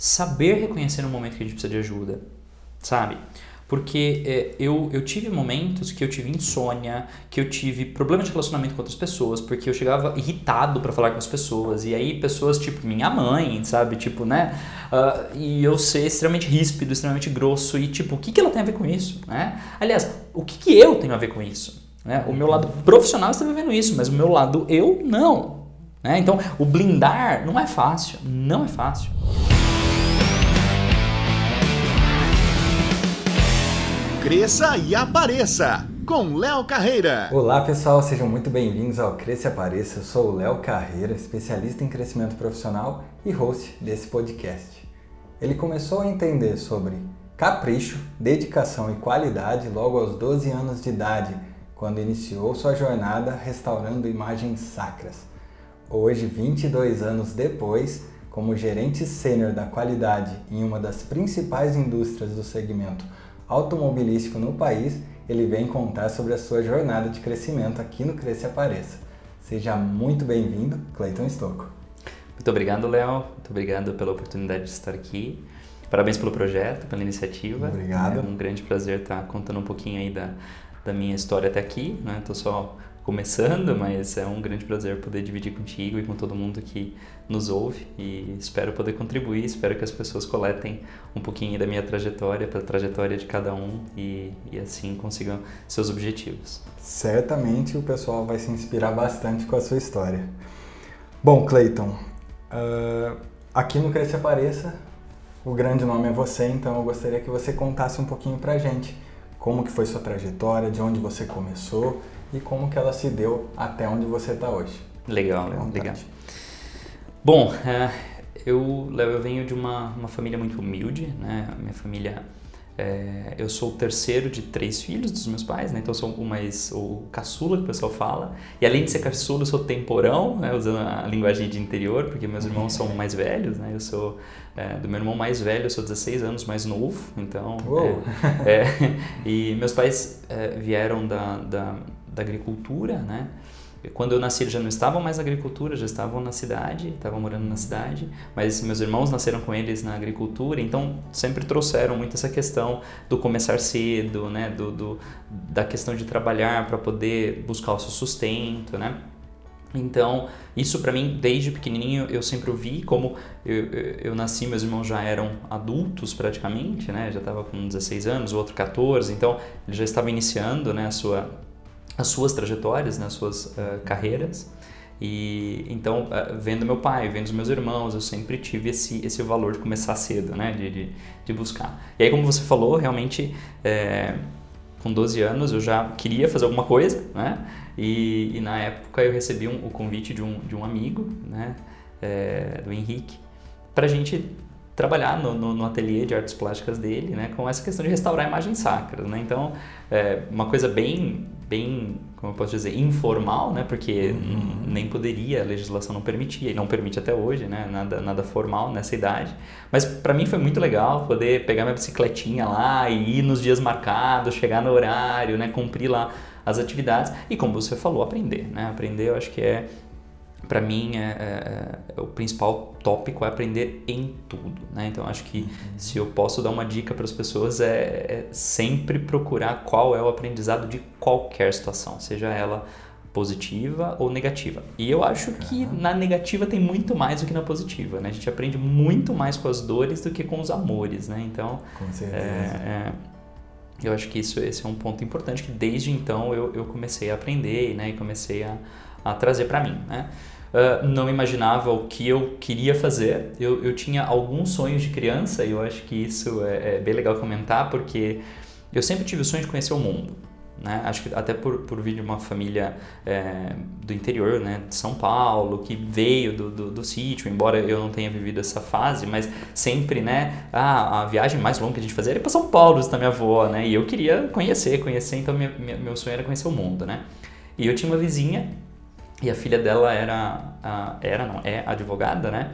saber reconhecer no momento que a gente precisa de ajuda, sabe? Porque é, eu, eu tive momentos que eu tive insônia, que eu tive problema de relacionamento com outras pessoas, porque eu chegava irritado para falar com as pessoas, e aí pessoas tipo minha mãe, sabe? Tipo, né? Uh, e eu ser extremamente ríspido, extremamente grosso, e tipo, o que, que ela tem a ver com isso? Né? Aliás, o que, que eu tenho a ver com isso? Né? O meu lado profissional está vivendo isso, mas o meu lado eu não. Né? Então, o blindar não é fácil, não é fácil. Cresça e Apareça, com Léo Carreira. Olá pessoal, sejam muito bem-vindos ao Cresça e Apareça. Eu sou o Léo Carreira, especialista em crescimento profissional e host desse podcast. Ele começou a entender sobre capricho, dedicação e qualidade logo aos 12 anos de idade, quando iniciou sua jornada restaurando imagens sacras. Hoje, 22 anos depois, como gerente sênior da qualidade em uma das principais indústrias do segmento automobilístico no país, ele vem contar sobre a sua jornada de crescimento aqui no Cresce Apareça. Seja muito bem-vindo, Cleiton Stocco. Muito obrigado, Léo. Muito obrigado pela oportunidade de estar aqui. Parabéns pelo projeto, pela iniciativa. Obrigado. É um grande prazer estar contando um pouquinho aí da, da minha história até aqui. Estou né? só começando, mas é um grande prazer poder dividir contigo e com todo mundo que nos ouve e espero poder contribuir, espero que as pessoas coletem um pouquinho da minha trajetória, para a trajetória de cada um e, e assim consigam seus objetivos. Certamente o pessoal vai se inspirar bastante com a sua história. Bom, Clayton, uh, aqui no Cresce Apareça, o grande nome é você, então eu gostaria que você contasse um pouquinho pra gente como que foi sua trajetória, de onde você começou e como que ela se deu até onde você está hoje. Legal, legal. Bom, é, eu, eu venho de uma, uma família muito humilde, né? Minha família, é, eu sou o terceiro de três filhos dos meus pais, né? Então eu sou o mais o caçula que o pessoal fala. E além de ser caçula, eu sou temporão, né? Usando a linguagem de interior, porque meus irmãos são mais velhos, né? Eu sou é, do meu irmão mais velho, eu sou 16 anos mais novo, então. É, é, e meus pais é, vieram da, da da agricultura, né? Quando eu nasci, eles já não estavam mais na agricultura, já estavam na cidade, estavam morando na cidade, mas meus irmãos nasceram com eles na agricultura, então sempre trouxeram muito essa questão do começar cedo, né? do, do da questão de trabalhar para poder buscar o seu sustento, né? Então, isso para mim, desde pequenininho, eu sempre vi como eu, eu, eu, nasci, meus irmãos já eram adultos praticamente, né? Já estava com 16 anos, o outro 14, então ele já estava iniciando, né, a sua as suas trajetórias, né, suas uh, carreiras. E então, uh, vendo meu pai, vendo os meus irmãos, eu sempre tive esse, esse valor de começar cedo, né? De, de, de buscar. E aí, como você falou, realmente, é, com 12 anos eu já queria fazer alguma coisa, né? E, e na época eu recebi um, o convite de um, de um amigo, né? É, do Henrique, para a gente trabalhar no, no, no, ateliê de artes plásticas dele, né? Com essa questão de restaurar imagens sacras, né? Então, é uma coisa bem bem, como eu posso dizer, informal, né? Porque uhum. nem poderia, a legislação não permitia, e não permite até hoje, né? Nada, nada formal nessa idade. Mas para mim foi muito legal poder pegar minha bicicletinha lá e ir nos dias marcados, chegar no horário, né? Cumprir lá as atividades e, como você falou, aprender, né? Aprender eu acho que é para mim é, é, é, o principal tópico é aprender em tudo, né? Então acho que uhum. se eu posso dar uma dica para as pessoas é, é, sempre procurar qual é o aprendizado de qualquer situação, seja ela positiva ou negativa. E eu acho que na negativa tem muito mais do que na positiva, né? A gente aprende muito mais com as dores do que com os amores, né? Então, com certeza. É, é, eu acho que isso esse é um ponto importante que desde então eu, eu comecei a aprender, né? E comecei a, a trazer para mim, né? uh, não imaginava o que eu queria fazer. Eu, eu tinha alguns sonhos de criança e eu acho que isso é, é bem legal comentar porque eu sempre tive o sonho de conhecer o mundo. Né? Acho que até por, por vir de uma família é, do interior, né? de São Paulo, que veio do, do, do, sítio, embora eu não tenha vivido essa fase, mas sempre, né? Ah, a viagem mais longa que a gente fazia era para São Paulo, da minha avó, né? E eu queria conhecer, conhecer, então minha, minha, meu sonho era conhecer o mundo, né? E eu tinha uma vizinha e a filha dela era, era não, é advogada, né?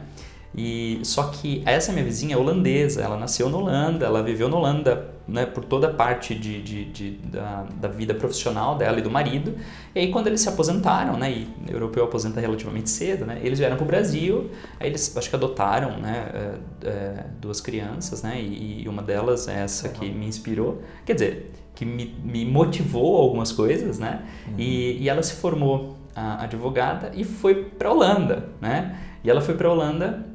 E só que essa minha vizinha é holandesa, ela nasceu na Holanda, ela viveu na Holanda né, por toda a parte de, de, de da, da, vida profissional dela e do marido. E aí quando eles se aposentaram, né, e o europeu aposenta relativamente cedo, né, eles vieram para o Brasil, aí eles acho que adotaram né, é, é, duas crianças, né, e, e, uma delas é essa que me inspirou, quer dizer, que me, me motivou algumas coisas, né, uhum. e, e ela se formou a advogada e foi para Holanda, né, e ela foi para Holanda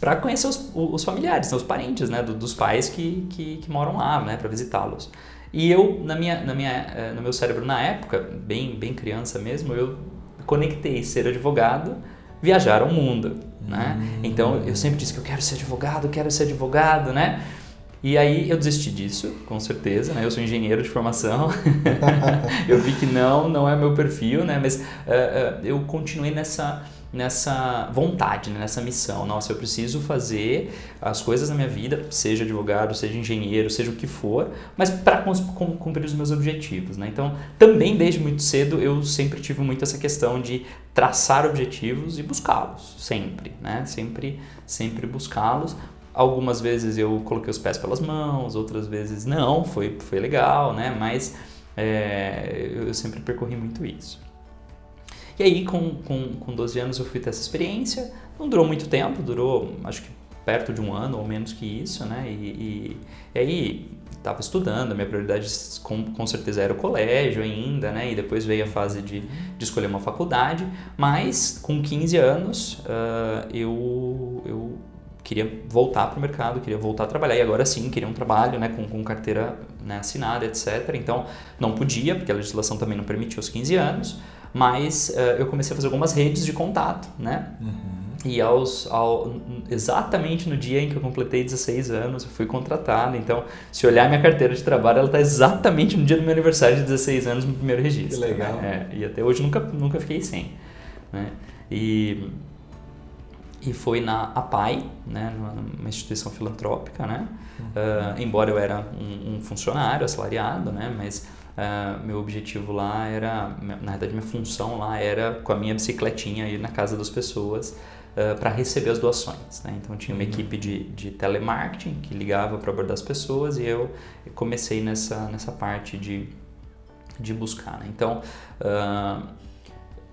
para conhecer os, os, familiares, né, os parentes, né, do, dos pais que, que, que, moram lá, né, para visitá-los. E eu, na minha, na minha, eh, no meu cérebro na época, bem, bem criança mesmo, eu conectei ser advogado, viajar ao mundo, né? Hum. Então eu sempre disse que eu quero ser advogado, quero ser advogado, né? E aí eu desisti disso, com certeza, né? Eu sou engenheiro de formação, eu vi que não, não é meu perfil, né? Mas uh, uh, eu continuei nessa nessa vontade, né? nessa missão. Nossa, eu preciso fazer as coisas na minha vida, seja advogado, seja engenheiro, seja o que for, mas para cumprir os meus objetivos. Né? Então, também desde muito cedo eu sempre tive muito essa questão de traçar objetivos e buscá-los, sempre, né? Sempre, sempre buscá-los. Algumas vezes eu coloquei os pés pelas mãos, outras vezes não, foi, foi legal, né? Mas é, eu sempre percorri muito isso. E aí, com, com, com 12 anos, eu fui ter essa experiência. Não durou muito tempo, durou acho que perto de um ano ou menos que isso, né? E, e, e aí, estava estudando, minha prioridade com, com certeza era o colégio ainda, né? E depois veio a fase de, de escolher uma faculdade. Mas, com 15 anos, uh, eu, eu queria voltar para o mercado, queria voltar a trabalhar. E agora sim, queria um trabalho né, com, com carteira né, assinada, etc. Então, não podia, porque a legislação também não permitia os 15 anos mas uh, eu comecei a fazer algumas redes de contato, né? Uhum. E aos, ao, exatamente no dia em que eu completei 16 anos, eu fui contratado. Então, se olhar minha carteira de trabalho, ela está exatamente no dia do meu aniversário de 16 anos, no primeiro registro. Que legal. Né? É, e até hoje nunca, nunca fiquei sem. Né? E, e foi na APAI, né? numa instituição filantrópica, né? Uhum. Uh, embora eu era um, um funcionário assalariado, né? Mas Uh, meu objetivo lá era, na verdade minha função lá era com a minha bicicletinha ir na casa das pessoas uh, para receber as doações. Né? Então tinha uma uhum. equipe de, de telemarketing que ligava para abordar as pessoas e eu comecei nessa, nessa parte de, de buscar. Né? Então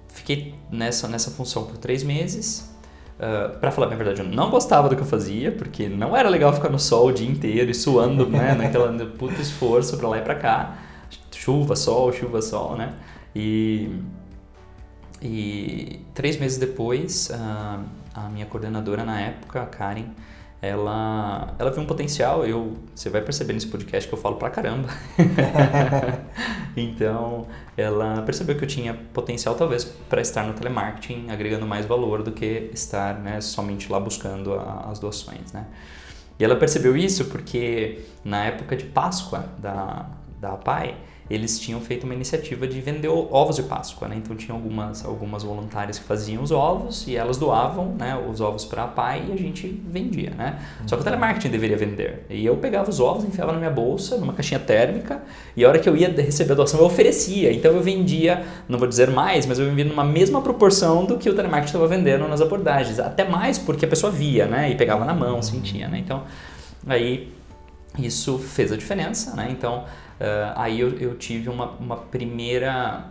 fiquei nessa, nessa função por três meses. Uh, para falar a verdade, eu não gostava do que eu fazia, porque não era legal ficar no sol o dia inteiro e suando, né? Naquela puta esforço para lá e para cá chuva, sol, chuva, sol, né? E, e três meses depois, a, a minha coordenadora na época, a Karen, ela, ela viu um potencial, eu, você vai perceber nesse podcast que eu falo pra caramba. então, ela percebeu que eu tinha potencial talvez para estar no telemarketing, agregando mais valor do que estar né, somente lá buscando a, as doações, né? E ela percebeu isso porque na época de Páscoa da, da PAI, eles tinham feito uma iniciativa de vender ovos de Páscoa, né? Então tinha algumas, algumas voluntárias que faziam os ovos e elas doavam né, os ovos para a pai e a gente vendia, né? Só que o telemarketing deveria vender. E eu pegava os ovos, enfiava na minha bolsa, numa caixinha térmica, e a hora que eu ia receber a doação eu oferecia. Então eu vendia, não vou dizer mais, mas eu vendia numa mesma proporção do que o telemarketing estava vendendo nas abordagens. Até mais porque a pessoa via, né? E pegava na mão, sentia, né? Então aí isso fez a diferença, né? Então Uh, aí eu, eu, tive uma, uma primeira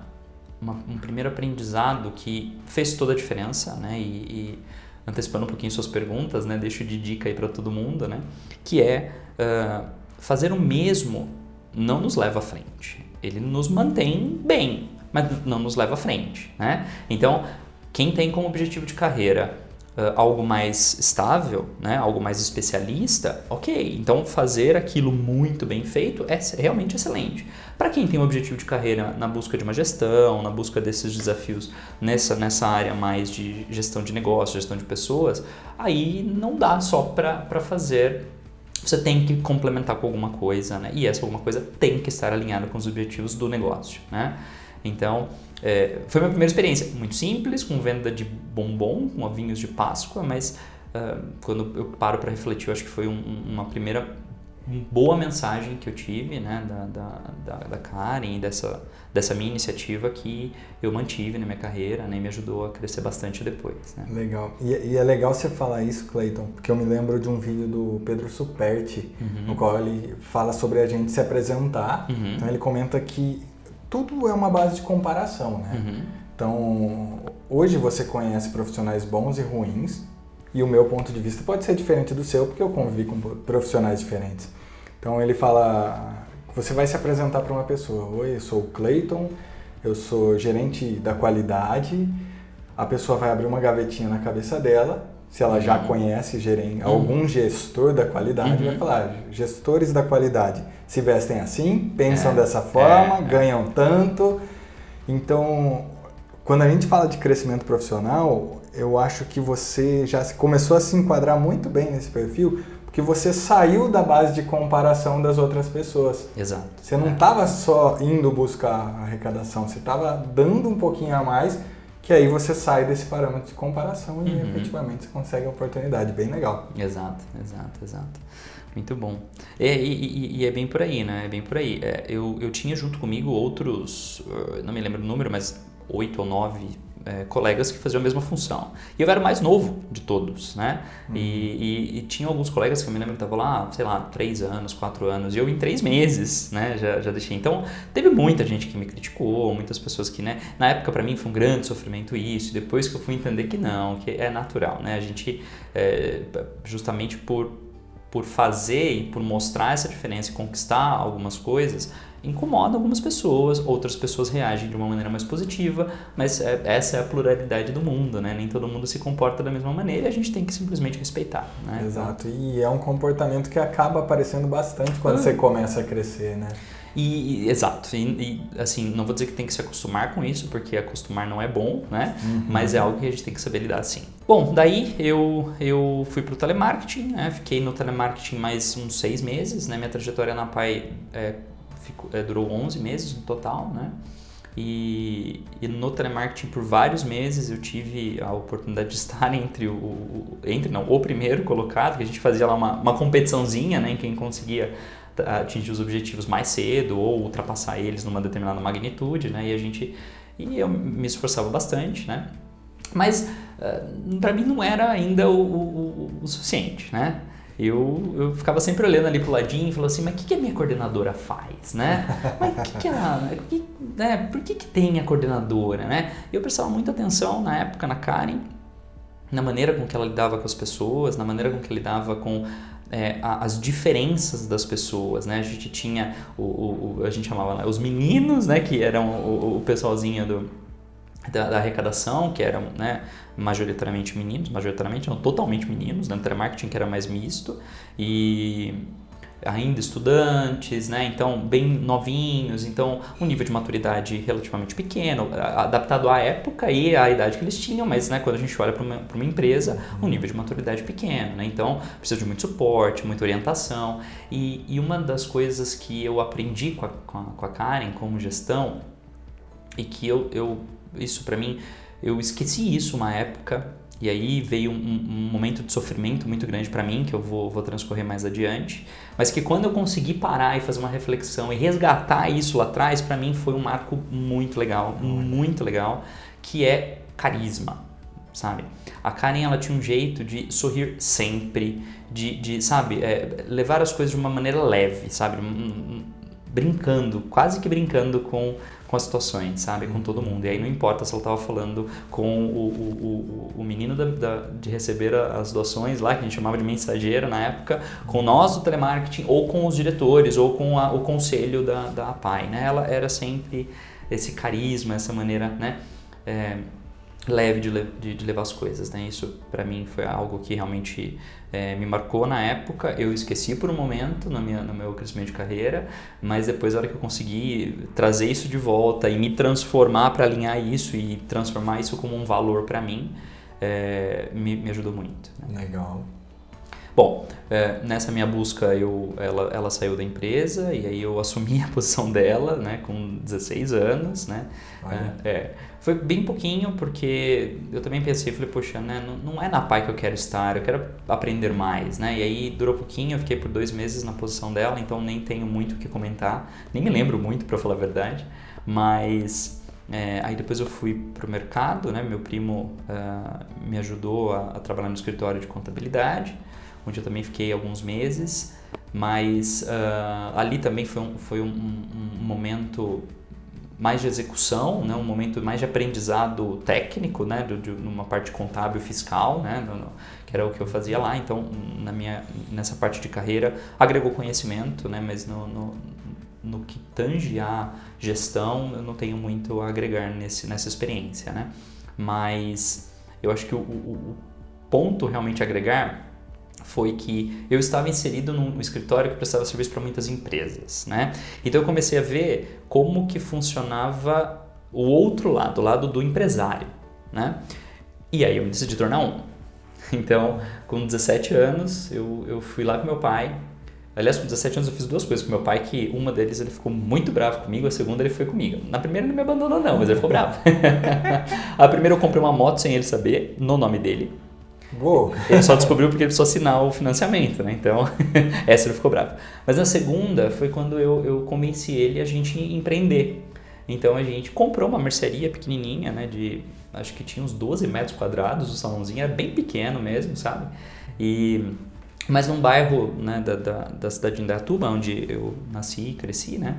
uma, um primeiro aprendizado que fez toda a diferença, né? E, e antecipando um pouquinho suas perguntas, né? Deixo de dica aí para todo mundo, né? Que é uh, fazer o mesmo não nos leva à frente. Ele nos mantém bem, mas não nos leva à frente, né? Então, quem tem como objetivo de carreira uh, algo mais estável, né, algo mais especialista, ok. Então fazer aquilo muito bem feito é realmente excelente. Para quem tem um objetivo de carreira na busca de uma gestão, na busca desses desafios nessa, nessa área mais de gestão de negócio, gestão de pessoas, aí não dá só para fazer você tem que complementar com alguma coisa, né? E essa alguma coisa tem que estar alinhada com os objetivos do negócio, né? Então, é, foi minha primeira experiência, muito simples, com venda de bombom, com ovinhos de Páscoa, mas uh, quando eu paro para refletir, eu acho que foi um, uma primeira boa mensagem que eu tive né, da, da, da, Karen e dessa, dessa minha iniciativa que eu mantive na minha carreira né, e me ajudou a crescer bastante depois. Né? Legal. E, e, é legal você falar isso, Clayton, porque eu me lembro de um vídeo do Pedro Superti, uhum. no qual ele fala sobre a gente se apresentar. Uhum. Então ele comenta que tudo é uma base de comparação, né? Uhum. Então, hoje você conhece profissionais bons e ruins, e o meu ponto de vista pode ser diferente do seu, porque eu convivi com profissionais diferentes. Então ele fala, você vai se apresentar para uma pessoa, oi, eu sou o Clayton, eu sou gerente da qualidade, a pessoa vai abrir uma gavetinha na cabeça dela, se ela já uhum. conhece gerente, uhum. algum gestor da qualidade, uhum. vai falar, gestores da qualidade se vestem assim, pensam é, dessa forma, é, ganham tanto. Então, quando a gente fala de crescimento profissional, eu acho que você já começou a se enquadrar muito bem nesse perfil, porque você saiu da base de comparação das outras pessoas. Exato. Você não estava é. só indo buscar arrecadação, você estava dando um pouquinho a mais, que aí você sai desse parâmetro de comparação e uhum. efetivamente você consegue a oportunidade. Bem legal. Exato, exato, exato. Muito bom. E, e, e, é bem por aí, né? É bem por aí. É, eu, eu tinha junto comigo outros, não me lembro o número, mas oito ou nove é, colegas que faziam a mesma função. E eu era o mais novo de todos, né? Uhum. E, e, e, tinha alguns colegas que eu me lembro que estavam lá, sei lá, três anos, quatro anos, e eu em três meses, né, já, já deixei. Então, teve muita gente que me criticou, muitas pessoas que, né, na época para mim foi um grande sofrimento isso, depois que eu fui entender que não, que é natural, né? A gente, é, justamente por por fazer e por mostrar essa diferença e conquistar algumas coisas, incomoda algumas pessoas, outras pessoas reagem de uma maneira mais positiva, mas é, essa é a pluralidade do mundo, né? Nem todo mundo se comporta da mesma maneira e a gente tem que simplesmente respeitar, né? Exato, e é um comportamento que acaba aparecendo bastante quando uhum. você começa a crescer, né? E, e exato, e, e, assim, não vou dizer que tem que se acostumar com isso, porque acostumar não é bom, né? Uhum. Mas é algo que a gente tem que saber lidar sim. Bom, daí eu, eu fui para o telemarketing, né? Fiquei no telemarketing mais uns seis meses, né? Minha trajetória na PAI é, ficou, é, durou 11 meses no total, né? E, e, no telemarketing por vários meses eu tive a oportunidade de estar entre o, o, entre não o primeiro colocado que a gente fazia lá uma, uma competiçãozinha né em quem conseguia atingir os objetivos mais cedo ou ultrapassar eles numa determinada magnitude, né? E a gente e eu me esforçava bastante, né? Mas uh, eh, para mim não era ainda o, o, o suficiente, né? Eu, eu ficava sempre olhando ali pro ladinho e falando assim, mas o que, que a minha coordenadora faz, né? Mas o que, que ela... Que, né? Por que, que tem a coordenadora, né? Eu prestava muita atenção na época na Karen, na maneira com que ela lidava com as pessoas, na maneira com que ela lidava com é, as diferenças das pessoas, né? A gente tinha o, o, o a gente chamava né, os meninos, né? Que eram o, o pessoalzinho do, da, da, arrecadação, que eram né, majoritariamente meninos, majoritariamente não, totalmente meninos, né? No telemarketing que era mais misto e ainda estudantes, né? Então bem novinhos, então um nível de maturidade relativamente pequeno, adaptado à época e à idade que eles tinham, mas né, quando a gente olha para uma, uma, empresa, um nível de maturidade pequeno, né? Então precisa de muito suporte, muita orientação e, e uma das coisas que eu aprendi com a, com a, com a Karen como gestão e que eu, eu isso para mim eu esqueci isso uma época e aí veio um, um momento de sofrimento muito grande para mim, que eu vou, vou transcorrer mais adiante, mas que quando eu consegui parar e fazer uma reflexão e resgatar isso lá atrás, para mim foi um marco muito legal, muito legal, que é carisma, sabe? A Karen, ela tinha um jeito de sorrir sempre, de, de sabe, é, levar as coisas de uma maneira leve, sabe? brincando, quase que brincando com com as situações, sabe? Com todo mundo. E aí não importa se ela estava falando com o, o, o, o menino da, da, de receber as doações lá, que a gente chamava de mensageiro na época, com nós do telemarketing, ou com os diretores, ou com a, o conselho da, da APAI, né? Ela era sempre esse carisma, essa maneira, né? É, leve de, de, de, levar as coisas, né? Isso para mim foi algo que realmente é, me marcou na época. Eu esqueci por um momento no, minha, no meu crescimento de carreira, mas depois a hora que eu consegui trazer isso de volta e me transformar para alinhar isso e transformar isso como um valor para mim, é, me, me, ajudou muito. Né? Legal. Bom, é, nessa minha busca eu, ela, ela saiu da empresa e aí eu assumi a posição dela, né, com 16 anos, né. É, é, foi bem pouquinho porque eu também pensei, falei, poxa, né, não, não é na PAI que eu quero estar, eu quero aprender mais, né. E aí durou pouquinho, eu fiquei por dois meses na posição dela, então nem tenho muito o que comentar, nem me lembro muito para falar a verdade, mas é, aí depois eu fui para o mercado, né? Meu primo uh, me ajudou a, a, trabalhar no escritório de contabilidade, onde eu também fiquei alguns meses, mas uh, ali também foi um, foi um, um, momento mais de execução, né? um momento mais de aprendizado técnico, né? De, de, numa parte contábil fiscal, né? No, no, que era o que eu fazia lá. Então, na minha, nessa parte de carreira, agregou conhecimento, né? mas no, no no que tange a gestão, eu não tenho muito a agregar nesse, nessa experiência, né? Mas eu acho que o, o, o ponto realmente a agregar foi que eu estava inserido num escritório que prestava serviço para muitas empresas, né? Então eu comecei a ver como que funcionava o outro lado, o lado do empresário, né? E aí eu me decidi tornar um. Então, com 17 anos, eu, eu fui lá com meu pai, Aliás, com 17 anos eu fiz duas coisas com meu pai, que uma deles ele ficou muito bravo comigo, a segunda ele foi comigo. Na primeira ele não me abandonou não, mas ele ficou bravo. a primeira eu comprei uma moto sem ele saber, no nome dele. Uou. Ele só descobriu porque ele precisou assinar o financiamento, né? Então, essa ele ficou bravo. Mas na segunda foi quando eu, eu convenci ele a gente empreender. Então a gente comprou uma mercearia pequenininha, né? De, acho que tinha uns 12 metros quadrados, o salãozinho era bem pequeno mesmo, sabe? E mas num bairro né, da, da, da, cidade de Indaiatuba, onde eu nasci e cresci, né?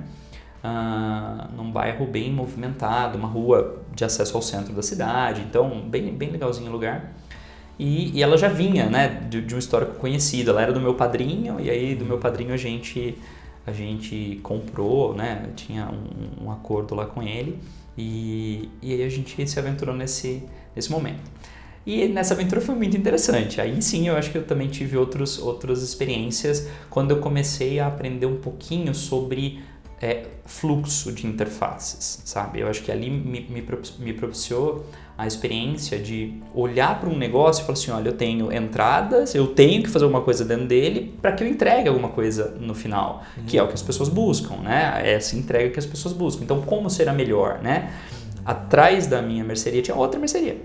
Ah, num bairro bem movimentado, uma rua de acesso ao centro da cidade, então bem, bem legalzinho o lugar. E, e ela já vinha né, de, de um histórico conhecido, ela era do meu padrinho, e aí do meu padrinho a gente, a gente comprou, né, tinha um, um acordo lá com ele, e, e aí a gente se aventurou nesse, nesse momento. E nessa aventura foi muito interessante. Aí sim, eu acho que eu também tive outros, outras experiências quando eu comecei a aprender um pouquinho sobre é, fluxo de interfaces, sabe? Eu acho que ali me, me, me propiciou a experiência de olhar para um negócio e falar assim, olha, eu tenho entradas, eu tenho que fazer alguma coisa dentro dele para que eu entregue alguma coisa no final, uhum. que é o que as pessoas buscam, né? É essa entrega que as pessoas buscam. Então, como será melhor, né? Atrás da minha mercearia tinha outra mercearia.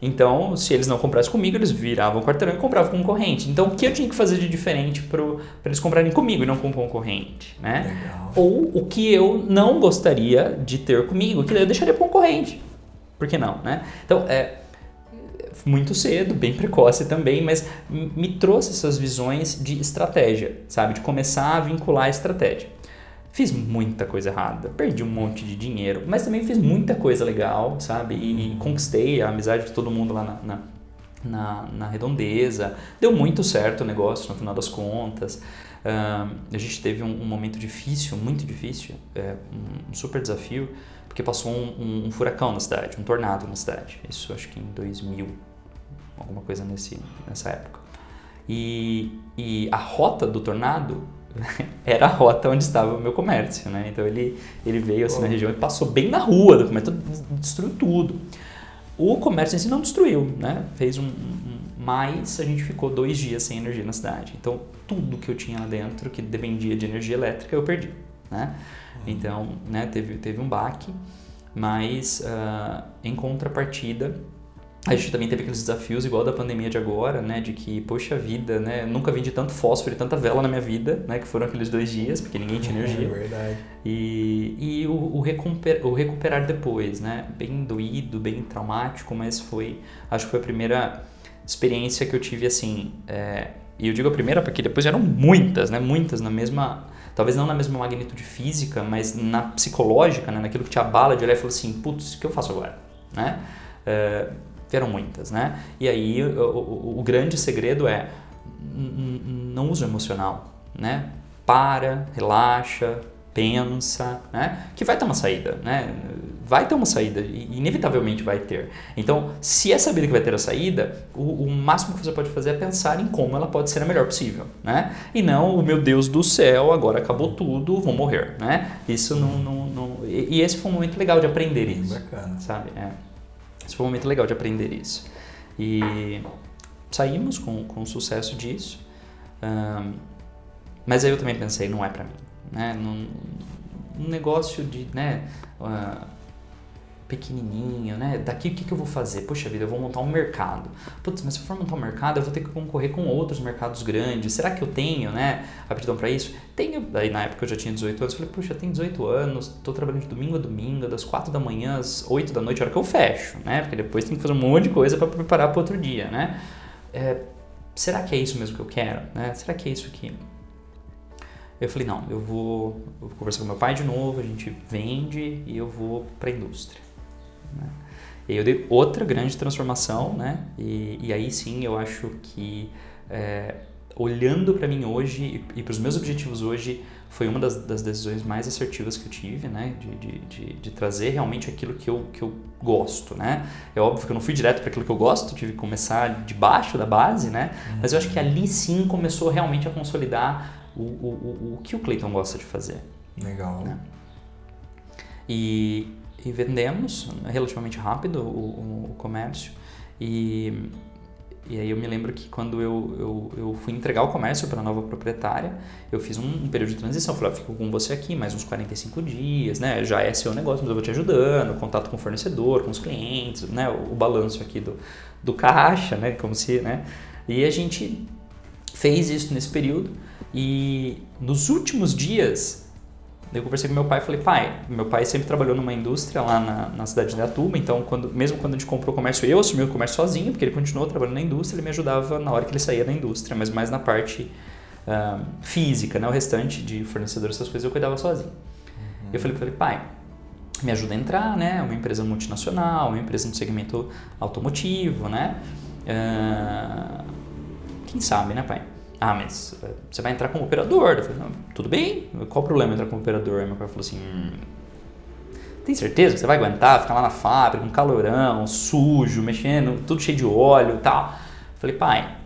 Então, se eles não comprassem comigo, eles viravam o quarteirão e compravam com concorrente. Então, o que eu tinha que fazer de diferente para eles comprarem comigo e não com concorrente? Né? Legal. Ou o que eu não gostaria de ter comigo, que eu deixaria para concorrente. Por que não? Né? Então, é muito cedo, bem precoce também, mas me trouxe essas visões de estratégia, sabe? De começar a vincular a estratégia. Fiz muita coisa errada, perdi um monte de dinheiro, mas também fiz muita coisa legal, sabe? E, conquistei a amizade de todo mundo lá na, na, na, na redondeza. Deu muito certo o negócio no final das contas. Uh, a gente teve um, um, momento difícil, muito difícil, é, um, super desafio, porque passou um, um, furacão na cidade, um tornado na cidade. Isso acho que em 2000, alguma coisa nesse, nessa época. E, e a rota do tornado era a rota onde estava o meu comércio, né? Então ele, ele veio assim oh. na região e passou bem na rua do comércio, destruiu tudo. O comércio em si não destruiu, né? Fez um, um mas a gente ficou dois dias sem energia na cidade. Então tudo que eu tinha lá dentro que dependia de energia elétrica eu perdi, né? Então, né? Teve teve um baque, mas uh, em contrapartida a gente também teve aqueles desafios igual da pandemia de agora, né? De que, poxa vida, né? Nunca vendi tanto fósforo e tanta vela na minha vida, né? Que foram aqueles dois dias, porque ninguém tinha energia. É verdade. E, e o, o, recuper, o recuperar depois, né? Bem doído, bem traumático, mas foi... Acho que foi a primeira experiência que eu tive, assim... É, e eu digo a primeira porque depois eram muitas, né? Muitas na mesma... Talvez não na mesma magnitude física, mas na psicológica, né? Naquilo que te abala de olhar e falar assim, putz, o que eu faço agora? Né? É, eram muitas, né? E aí o, o, o grande segredo é não uso emocional, né? Para, relaxa, pensa, né? Que vai ter uma saída, né? Vai ter uma saída, inevitavelmente vai ter. Então, se é sabido que vai ter a saída, o, o, máximo que você pode fazer é pensar em como ela pode ser a melhor possível, né? E não, o meu Deus do céu, agora acabou tudo, vou morrer, né? Isso não... não, não e, e esse foi um momento legal de aprender isso. Bacana. Sabe? É. Esse foi um momento legal de aprender isso. E saímos com, com sucesso disso. Mas aí eu também pensei, não é para mim. Né? Num, um negócio de, né, uh, pequenininho, né? Daqui o que, que eu vou fazer? Poxa vida, eu vou montar um mercado. Putz, mas se eu for montar um mercado, eu vou ter que concorrer com outros mercados grandes. Será que eu tenho, né, aptidão para isso? Tenho. Aí na época eu já tinha 18 anos, falei, puxa, eu tenho 18 anos, tô trabalhando de domingo a domingo, das 4 da manhã às 8 da noite, a hora que eu fecho, né? Porque depois tem que fazer um monte de coisa para preparar para outro dia, né? É, será que é isso mesmo que eu quero, né? Será que é isso que eu falei, não, eu vou, eu vou conversar com meu pai de novo, a gente vende e eu vou para a indústria. Né? E eu dei outra grande transformação, né? E, e aí sim eu acho que é, olhando para mim hoje e, e para os meus objetivos hoje foi uma das, das, decisões mais assertivas que eu tive, né? De, de, de, de, trazer realmente aquilo que eu, que eu gosto, né? É óbvio que eu não fui direto para aquilo que eu gosto, tive que começar de baixo da base, né? Mas eu acho que ali sim começou realmente a consolidar o, o, o, o que o Clayton gosta de fazer. Legal. Né? E e vendemos relativamente rápido o, o comércio. E, e aí eu me lembro que quando eu, eu, eu fui entregar o comércio para a nova proprietária, eu fiz um, um período de transição. Falei, ah, fico com você aqui mais uns 45 dias, né? Já é seu negócio, mas eu vou te ajudando, contato com o fornecedor, com os clientes, né? O, o balanço aqui do, do caixa, né? Como se, né? E a gente fez isso nesse período e nos últimos dias eu conversei com meu pai e falei, pai, meu pai sempre trabalhou numa indústria lá na, na cidade de Atuba, então quando, mesmo quando a gente comprou o comércio, eu assumi o comércio sozinho, porque ele continuou trabalhando na indústria, ele me ajudava na hora que ele saía da indústria, mas mais na parte uh, física, né? O restante de fornecedor, essas coisas eu cuidava sozinho. Uhum. Eu falei para ele, pai, me ajuda a entrar, né? Uma empresa multinacional, uma empresa no segmento automotivo, né? Uh, quem sabe, né, pai? Ah, mas eh, você vai entrar como operador. Eu falei, não, tudo bem, qual o problema entrar como operador? Aí meu pai falou assim, hum, tem certeza que você vai aguentar ficar lá na fábrica, um calorão, sujo, mexendo, tudo cheio de óleo e tal? Eu falei, pai,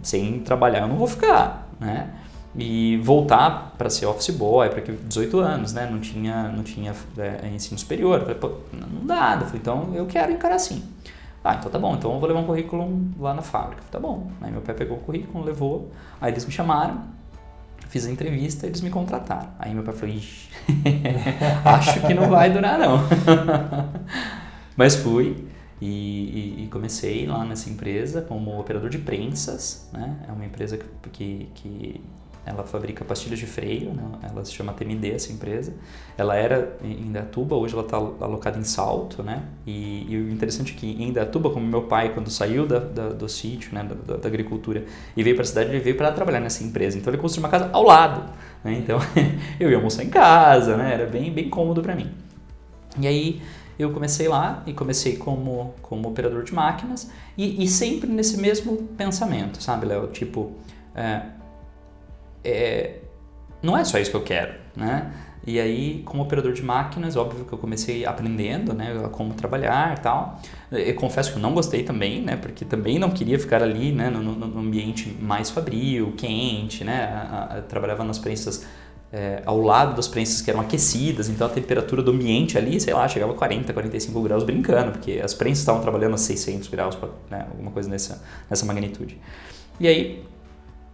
sem trabalhar eu não vou ficar, né? E voltar para ser office boy, para 18 anos, né? Não tinha, não tinha é, ensino superior. Eu falei, pô, não dá. Eu falei, então eu quero encarar assim. Ah, então tá bom, então eu vou levar um currículo lá na fábrica. Tá bom. Aí meu pai pegou o currículo, levou, aí eles me chamaram, fiz a entrevista, eles me contrataram. Aí meu pai falou, Ixi, acho que não vai durar não. Mas fui e, e, e, comecei lá nessa empresa como operador de prensas, né? É uma empresa que, que, que ela fabrica pastilhas de freio, né? ela se chama TMD, essa empresa. Ela era em Indaiatuba, hoje ela está alocada em Salto, né? E, e, o interessante é que em Indaiatuba, como meu pai, quando saiu da, da, do sítio, né, da, da, agricultura, e veio para a cidade, ele veio para trabalhar nessa empresa. Então ele construiu uma casa ao lado, né? Então eu ia almoçar em casa, né? Era bem, bem cômodo para mim. E aí eu comecei lá e comecei como, como operador de máquinas e, e sempre nesse mesmo pensamento, sabe, Léo? Tipo, é, é, não é só isso que eu quero, né? E aí, como operador de máquinas, óbvio que eu comecei aprendendo, né, como trabalhar e tal. Eu confesso que eu não gostei também, né, porque também não queria ficar ali, né, no, no ambiente mais fabril, quente, né. A, trabalhava nas prensas é, ao lado das prensas que eram aquecidas, então a temperatura do ambiente ali, sei lá, chegava a 40, 45 graus brincando, porque as prensas estavam trabalhando a 600 graus, né, alguma coisa nessa, nessa magnitude. E aí,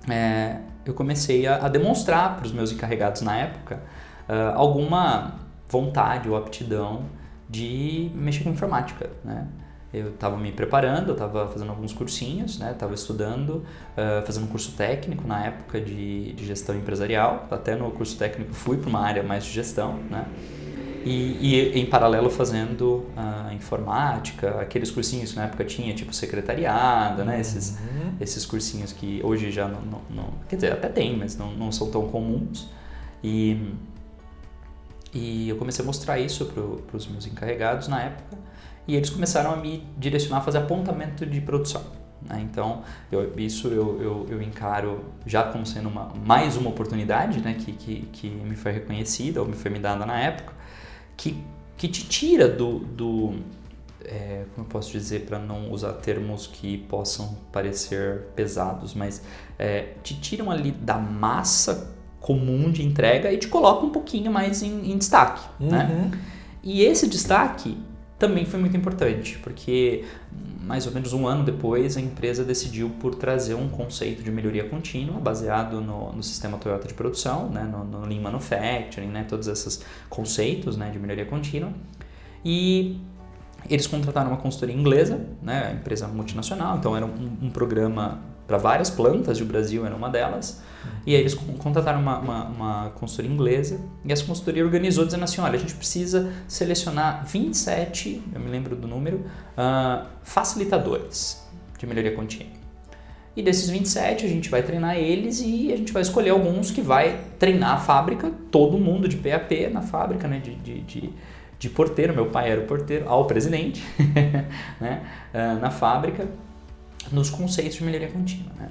é, eu comecei a, a demonstrar para os meus encarregados na época uh, alguma vontade ou aptidão de mexer com informática, né? Eu estava me preparando, eu estava fazendo alguns cursinhos, né? Estava estudando, uh, fazendo um curso técnico na época de, de gestão empresarial. Até no curso técnico fui para uma área mais de gestão, né? E, e, em paralelo fazendo a informática, aqueles cursinhos que na época tinha, tipo secretariado, né? Esses, uhum. esses cursinhos que hoje já não, não, não, Quer dizer, até tem, mas não, não são tão comuns. E, e eu comecei a mostrar isso para os meus encarregados na época. E eles começaram a me direcionar a fazer apontamento de produção. Né? Então, eu, isso eu, eu, eu, encaro já como sendo uma, mais uma oportunidade né? que, que, que me foi reconhecida ou me foi me dada na época que, que te tira do, do é, como eu posso dizer para não usar termos que possam parecer pesados, mas é, te tiram ali da massa comum de entrega e te colocam um pouquinho mais em, em destaque, né? uhum. né? E esse destaque também foi muito importante, porque mais ou menos um ano depois, a empresa decidiu por trazer um conceito de melhoria contínua baseado no, no sistema Toyota de produção, né, no, no Lean Manufacturing, né, todos esses conceitos né, de melhoria contínua. E eles contrataram uma consultoria inglesa, né, empresa multinacional, então era um, um programa para várias plantas e o Brasil era uma delas. E aí eles contrataram uma, uma, uma, consultoria inglesa e essa consultoria organizou dizendo assim, olha, a gente precisa selecionar 27, eu me lembro do número, uh, facilitadores de melhoria contínua. E desses 27 a gente vai treinar eles e a gente vai escolher alguns que vai treinar a fábrica, todo mundo de PAP na fábrica, né, de, de, de, de porteiro, meu pai era o porteiro, ao presidente, né, uh, na fábrica, nos conceitos de melhoria contínua. Né.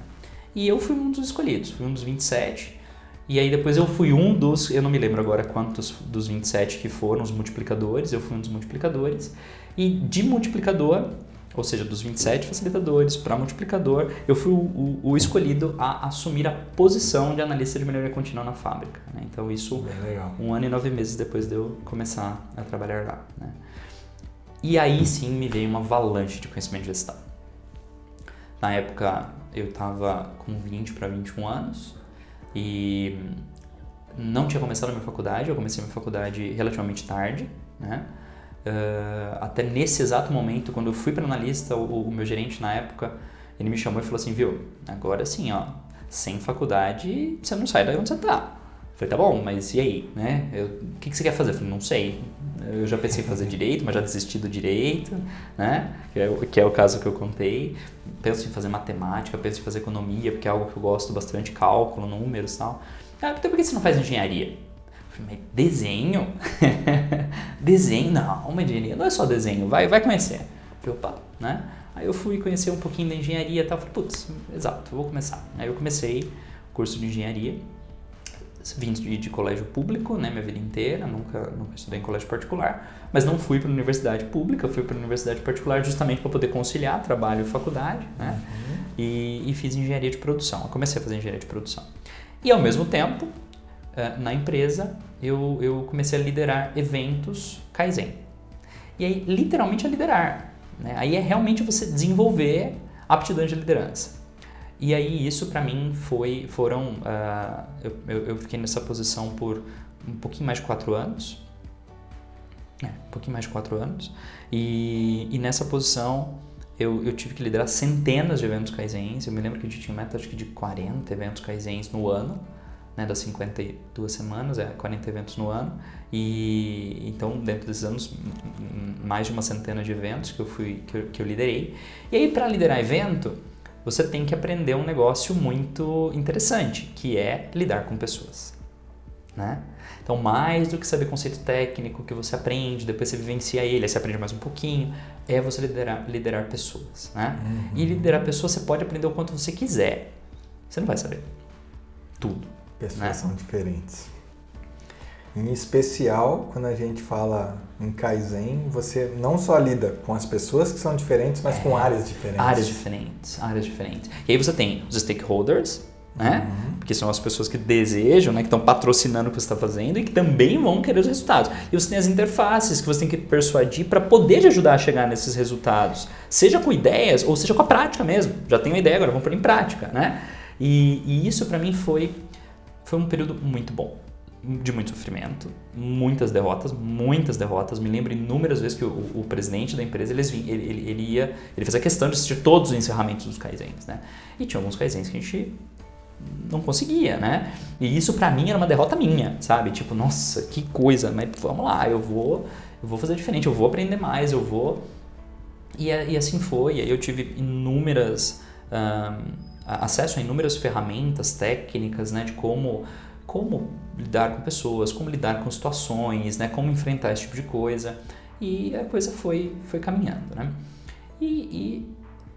E eu fui um dos escolhidos, fui um dos 27. E aí depois eu fui um dos, eu não me lembro agora quantos dos 27 que foram os multiplicadores, eu fui um dos multiplicadores. E de multiplicador, ou seja, dos 27 facilitadores para multiplicador, eu fui o, o, o, escolhido a assumir a posição de analista de melhoria contínua na fábrica. Né? Então isso um ano e nove meses depois de eu começar a trabalhar lá. Né? E aí sim me veio uma avalanche de conhecimento de gestão. Na época eu estava com 20 para 21 anos e não tinha começado a minha faculdade, eu comecei a minha faculdade relativamente tarde, né? Uh, até nesse exato momento, quando eu fui para analista, o, o, meu gerente na época, ele me chamou e falou assim, viu, agora sim, ó, sem faculdade, você não sai daí onde você tá. Eu falei, tá bom, mas e aí, né? o que, que você quer fazer? Eu falei, não sei. Eu já pensei em fazer direito, mas já desisti do direito, né? Que é, que é o caso que eu contei. Penso em fazer matemática, penso em fazer economia, porque é algo que eu gosto bastante, cálculo, números e tal. Ah, então por que você não faz engenharia? Mas desenho? desenho? Não, uma engenharia não é só desenho, vai, vai conhecer. Falei, opa, né? Aí eu fui conhecer um pouquinho da engenharia e tal, falei, putz, exato, vou começar. Aí eu comecei o curso de engenharia vim de, de, colégio público, né, minha vida inteira, nunca, nunca estudei em colégio particular, mas não fui para universidade pública, fui para universidade particular justamente para poder conciliar trabalho e faculdade, né, uhum. e, e, fiz engenharia de produção. Eu comecei a fazer engenharia de produção. E ao mesmo tempo, eh, na empresa, eu, eu comecei a liderar eventos Kaizen. E aí, literalmente, a liderar. Né? Aí é realmente você desenvolver aptidões de liderança. E aí isso para mim foi, foram, uh, eu, eu, fiquei nessa posição por um pouquinho mais de quatro anos, é, um pouquinho mais de quatro anos, e, e nessa posição eu, eu, tive que liderar centenas de eventos Kaizens, eu me lembro que a gente tinha meta acho que de 40 eventos Kaizens no ano, né, das 52 semanas, é 40 eventos no ano, e então dentro desses anos mais de uma centena de eventos que eu fui que eu, que eu liderei. E aí para liderar evento, você tem que aprender um negócio muito interessante, que é lidar com pessoas. Né? Então, mais do que saber conceito técnico que você aprende, depois você vivencia ele, aí você aprende mais um pouquinho, é você liderar, liderar pessoas. Né? Uhum. E liderar pessoas você pode aprender o quanto você quiser. Você não vai saber tudo. Pessoas né? são diferentes. Em especial, quando a gente fala em Kaizen, você não só lida com as pessoas que são diferentes, mas é, com áreas diferentes. Áreas diferentes, áreas diferentes. E aí você tem os stakeholders, né? Uhum. Porque são as pessoas que desejam, né? Que estão patrocinando o que você está fazendo e que também vão querer os resultados. E você tem as interfaces que você tem que persuadir para poder te ajudar a chegar nesses resultados. Seja com ideias ou seja com a prática mesmo. Já tenho uma ideia, agora vamos pôr em prática, né? E, e isso para mim foi, foi um período muito bom de muito sofrimento, muitas derrotas, muitas derrotas. Me lembro inúmeras vezes que o, o presidente da empresa ele, ele, ele, ia, ele fez a questão de assistir todos os encerramentos dos kaizens, né? E tinha alguns kaizens que a gente não conseguia, né? E isso para mim era uma derrota minha, sabe? Tipo, nossa, que coisa, mas vamos lá, eu vou, eu vou fazer diferente, eu vou aprender mais, eu vou. E, e assim foi. E aí eu tive inúmeras um, acesso a inúmeras ferramentas técnicas, né, de como como lidar com pessoas, como lidar com situações, né, como enfrentar esse tipo de coisa. E a coisa foi, foi caminhando. Né? E, e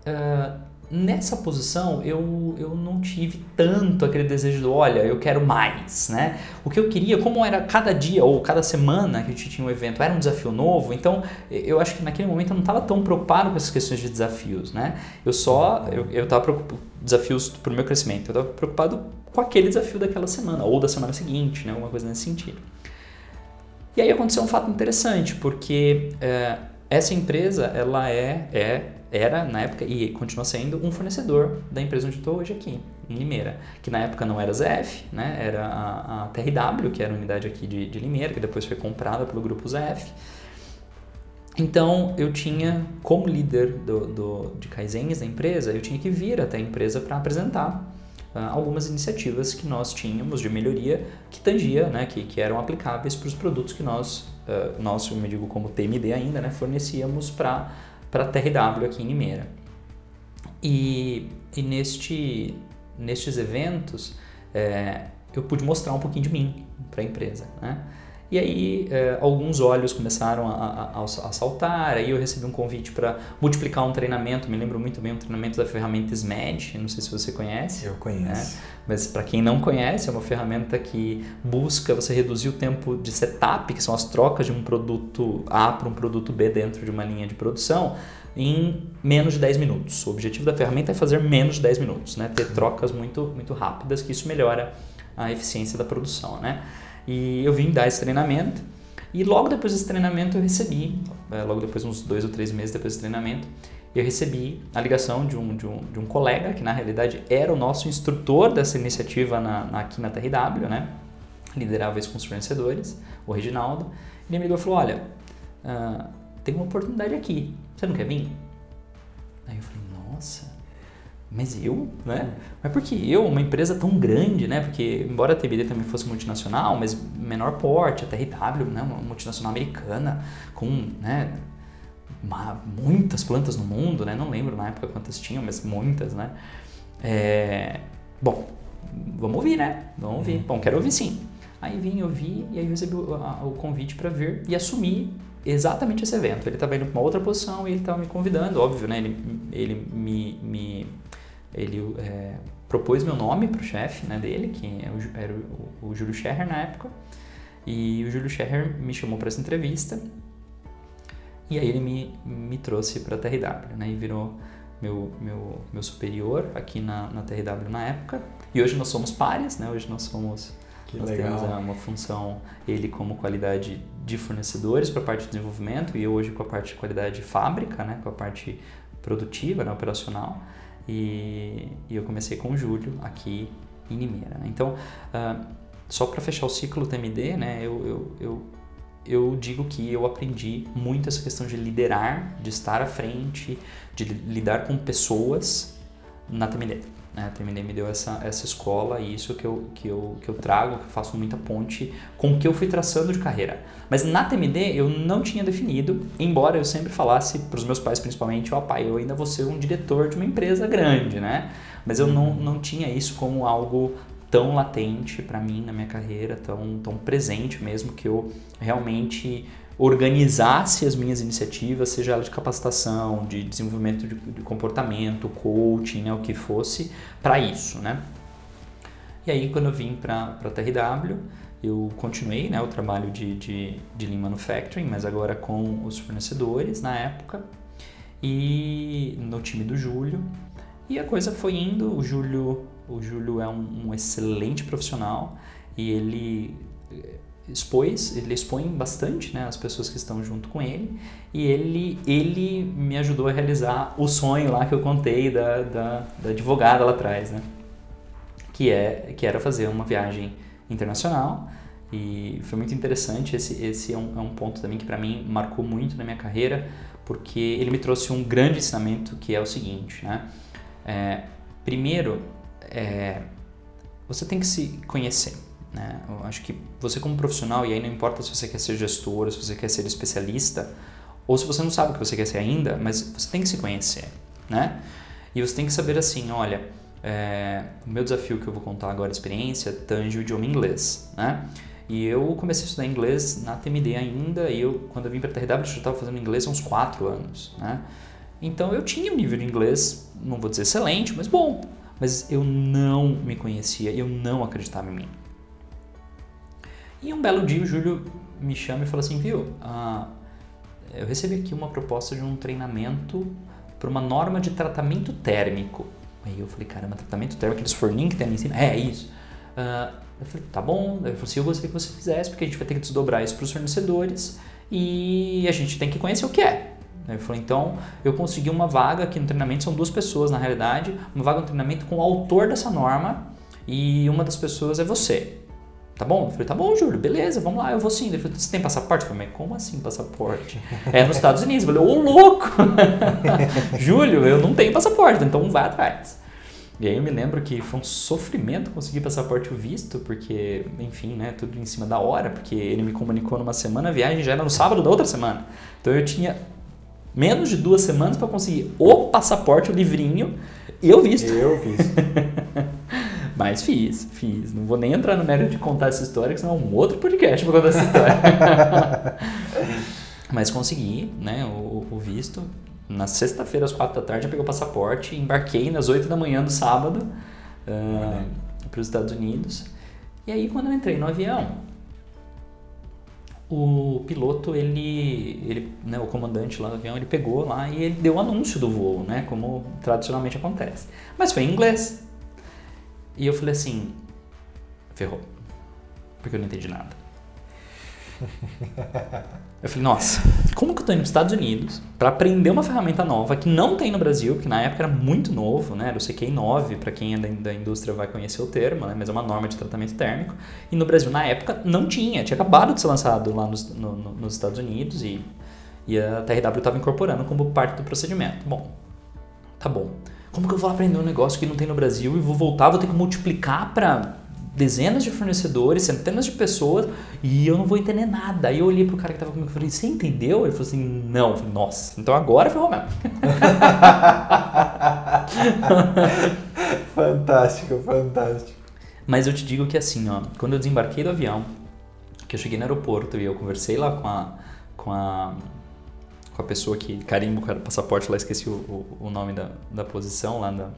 uh, nessa posição eu, eu não tive tanto aquele desejo de, olha, eu quero mais. Né? O que eu queria, como era cada dia ou cada semana que a gente tinha um evento, era um desafio novo, então eu acho que naquele momento eu não estava tão preocupado com essas questões de desafios. Né? Eu só, eu estava preocupado, desafios para o meu crescimento, eu estava preocupado com aquele desafio daquela semana ou da semana seguinte, né? alguma coisa nesse sentido. E aí aconteceu um fato interessante, porque é, essa empresa ela é, é era, na época, e continua sendo, um fornecedor da empresa onde estou hoje aqui, em Limeira. Que na época não era ZF, né? era a, a TRW, que era a unidade aqui de, de Limeira, que depois foi comprada pelo grupo ZF. Então, eu tinha, como líder do, do, de Kaizens da empresa, eu tinha que vir até a empresa para apresentar uh, algumas iniciativas que nós tínhamos de melhoria que tangia, né, que, que eram aplicáveis para os produtos que nós, uh, nós, eu me digo como TMD ainda, né, fornecíamos para a TRW aqui em Limeira. E, e neste, nestes eventos, é, eu pude mostrar um pouquinho de mim para a empresa, né? E aí é, alguns olhos começaram a, a, a, saltar, aí eu recebi um convite para multiplicar um treinamento, me lembro muito bem um treinamento da ferramenta SMED, não sei se você conhece. Eu conheço. Né? Mas para quem não conhece, é uma ferramenta que busca você reduzir o tempo de setup, que são as trocas de um produto A para um produto B dentro de uma linha de produção, em menos de 10 minutos. O objetivo da ferramenta é fazer menos de 10 minutos, né? ter trocas muito, muito rápidas, que isso melhora a eficiência da produção. Né? E eu vim dar esse treinamento. E logo depois desse treinamento eu recebi, é, logo depois, uns dois ou três meses depois desse treinamento, eu recebi a ligação de um, de um, de um colega, que na realidade era o nosso instrutor dessa iniciativa na, na aqui na TRW, né? liderava isso com os fornecedores, o Reginaldo. Ele me ligou e falou, olha, uh, tem uma oportunidade aqui, você não quer vir? Aí eu falei, nossa, mas eu, né? Mas por que eu, uma empresa tão grande, né? Porque embora a TBD também fosse multinacional, mas menor porte, a TRW, né? Uma multinacional americana com, né? Uma, muitas plantas no mundo, né? Não lembro na época quantas tinham, mas muitas, né? É, bom, vamos ouvir, né? Vamos ouvir. Uhum. Bom, quero ouvir sim. Aí vim, eu vi e aí recebi o, a, o convite para vir e assumir exatamente esse evento. Ele estava indo para uma outra posição e ele estava me convidando, óbvio, né? Ele, ele me, me ele é, propôs meu nome para o chefe né, dele, que é era o, o Júlio Scherrer na época, e o Júlio Scherrer me chamou para essa entrevista, e aí ele me, me trouxe para a TRW, né, e virou meu, meu, meu superior aqui na, na TRW na época, e hoje nós somos pares, né, hoje nós somos... Que nós legal. temos uma função, ele como qualidade de fornecedores para a parte de desenvolvimento e eu hoje com a parte de qualidade de fábrica, né, com a parte produtiva, né, operacional. E, e eu comecei com o Júlio aqui em Limeira. Né? Então, uh, só para fechar o ciclo TMD, né, eu, eu, eu, eu, digo que eu aprendi muito essa questão de liderar, de estar à frente, de lidar com pessoas na TMD. Né? A TMD me deu essa, essa escola e isso que eu, que, eu, que eu trago, que eu faço muita ponte com o que eu fui traçando de carreira. Mas na TMD eu não tinha definido, embora eu sempre falasse para os meus pais principalmente, ó oh, pai, eu ainda vou ser um diretor de uma empresa grande, né? Mas eu não, não tinha isso como algo tão latente para mim na minha carreira, tão, tão presente mesmo, que eu realmente organizasse as minhas iniciativas, seja ela de capacitação, de desenvolvimento de, de comportamento, coaching, né, o que fosse, para isso, né? E aí, quando eu vim para a TRW, eu continuei né, o trabalho de, de, de Lean Manufacturing, mas agora com os fornecedores na época, e no time do Júlio. E a coisa foi indo, o Júlio, o Júlio é um, um excelente profissional e ele expôs, ele expõe bastante né, as pessoas que estão junto com ele e ele, ele me ajudou a realizar o sonho lá que eu contei da, da, da advogada lá atrás, né? Que, é, que era fazer uma viagem internacional e foi muito interessante, esse, esse é, um, é um ponto também que para mim marcou muito na minha carreira porque ele me trouxe um grande ensinamento que é o seguinte, né? É, primeiro, é, você tem que se conhecer, né? Eu acho que você como profissional, e aí não importa se você quer ser gestor, se você quer ser especialista, ou se você não sabe o que você quer ser ainda, mas você tem que se conhecer, né? E você tem que saber assim, olha, é, o meu desafio que eu vou contar agora, experiência, tange o idioma inglês, né? E eu comecei a estudar inglês na TMD ainda, e eu, quando eu vim para a TRW, eu já estava fazendo inglês há uns 4 anos, né? Então eu tinha um nível de inglês, não vou dizer excelente, mas bom. Mas eu não me conhecia, eu não acreditava em mim. E um belo dia o Júlio me chama e fala assim, viu, uh, eu recebi aqui uma proposta de um treinamento para uma norma de tratamento térmico. Aí eu falei, caramba, tratamento térmico, aqueles forninhos que tem ali em cima? É, é isso. Uh, eu falei, tá bom. Ele falou assim, eu gostaria que você fizesse, porque a gente vai ter que desdobrar isso para os fornecedores e a gente tem que conhecer o que é. Ele falou, então eu consegui uma vaga aqui no treinamento, são duas pessoas na realidade, uma vaga no treinamento com o autor dessa norma e uma das pessoas é você. Tá bom? Eu falei, tá bom, Júlio, beleza, vamos lá, eu vou sim. Ele falou, você tem passaporte? Eu falei, mas como assim passaporte? é nos Estados Unidos. Eu falei, ô louco! Júlio, eu não tenho passaporte, então vai atrás. E aí eu me lembro que foi um sofrimento conseguir passaporte o visto, porque, enfim, né, tudo em cima da hora, porque ele me comunicou numa semana, a viagem já era no sábado da outra semana. Então eu tinha menos de duas semanas para conseguir o passaporte, o livrinho e o visto. Eu visto. Mas fiz, fiz. Não vou nem entrar no mérito de contar essa história, que senão é um outro podcast para contar essa história. Mas consegui, né, o, o visto. Na sexta-feira, às quatro da tarde, eu peguei o passaporte, embarquei nas oito da manhã do sábado uh, para os Estados Unidos. E aí, quando eu entrei no avião, o piloto, ele, ele né, o comandante lá do avião, ele pegou lá e ele deu o anúncio do voo, né, como tradicionalmente acontece. Mas foi em inglês. E eu falei assim, ferrou, porque eu não entendi nada. Eu falei, nossa, como que eu tô indo para os Estados Unidos para aprender uma ferramenta nova que não tem no Brasil, que na época era muito novo, né? Era o CQI 9, para quem é da, da, indústria vai conhecer o termo, né? Mas é uma norma de tratamento térmico. E no Brasil, na época, não tinha. Tinha acabado de ser lançado lá nos, no, no, nos Estados Unidos e, e a TRW estava incorporando como parte do procedimento. Bom, tá bom. Como que eu vou aprender um negócio que não tem no Brasil e vou voltar, vou ter que multiplicar para dezenas de fornecedores, centenas de pessoas e eu não vou entender nada. Aí eu olhei pro cara que tava comigo e falei, você entendeu? Ele falou assim, não. Falei, nossa, então agora ferrou mesmo. fantástico, fantástico. Mas eu te digo que assim, ó, quando eu desembarquei do avião, que eu cheguei no aeroporto e eu conversei lá com a, com a, com a pessoa que carimba o passaporte lá, esqueci o, o, o nome da, da posição lá da, da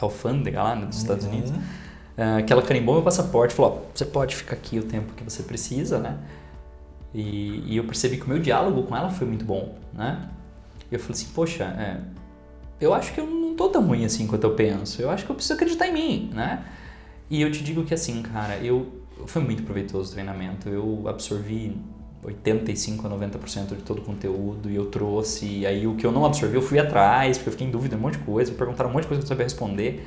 alfândega lá né, dos Estados uhum. Unidos. Uh, que ela carimbou meu passaporte, falou: você pode ficar aqui o tempo que você precisa, né? E, e, eu percebi que o meu diálogo com ela foi muito bom, né? E eu falei assim: poxa, é, eu acho que eu não tô tão ruim assim quanto eu penso. Eu acho que eu preciso acreditar em mim, né? E eu te digo que assim, cara, eu foi muito proveitoso o treinamento. Eu absorvi 85 a 90% de todo o conteúdo e eu trouxe. E aí o que eu não absorvi, eu fui atrás, porque eu fiquei em dúvida de um monte de coisa, me perguntaram um monte de coisa que eu sabia responder.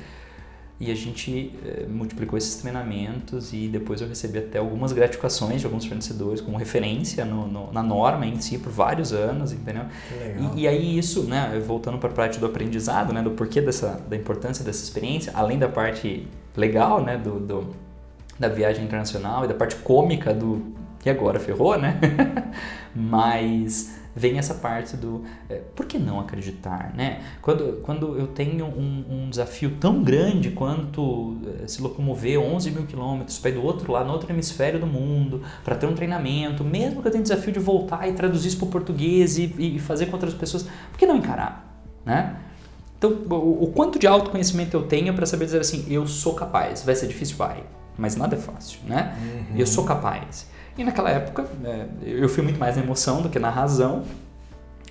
E a gente eh, multiplicou esses treinamentos e depois eu recebi até algumas gratificações de alguns fornecedores como referência no, no, na norma em si por vários anos, entendeu? E, e, aí isso, né, voltando para a parte do aprendizado, né, do porquê dessa, da importância dessa experiência, além da parte legal, né, do, do da viagem internacional e da parte cômica do e agora ferrou, né? Mas vem essa parte do é, por que não acreditar, né? Quando, quando eu tenho um, um desafio tão grande quanto é, se locomover 11 mil quilômetros para ir do outro lado, no outro hemisfério do mundo, para ter um treinamento, mesmo que eu tenha desafio de voltar e traduzir isso para o português e, e, fazer com outras pessoas, por que não encarar, né? Então, o, quanto de autoconhecimento eu tenho para saber dizer assim, eu sou capaz, vai ser difícil, vai, mas nada é fácil, né? Uhum. Eu sou capaz. E naquela época é, eu fui muito mais na emoção do que na razão,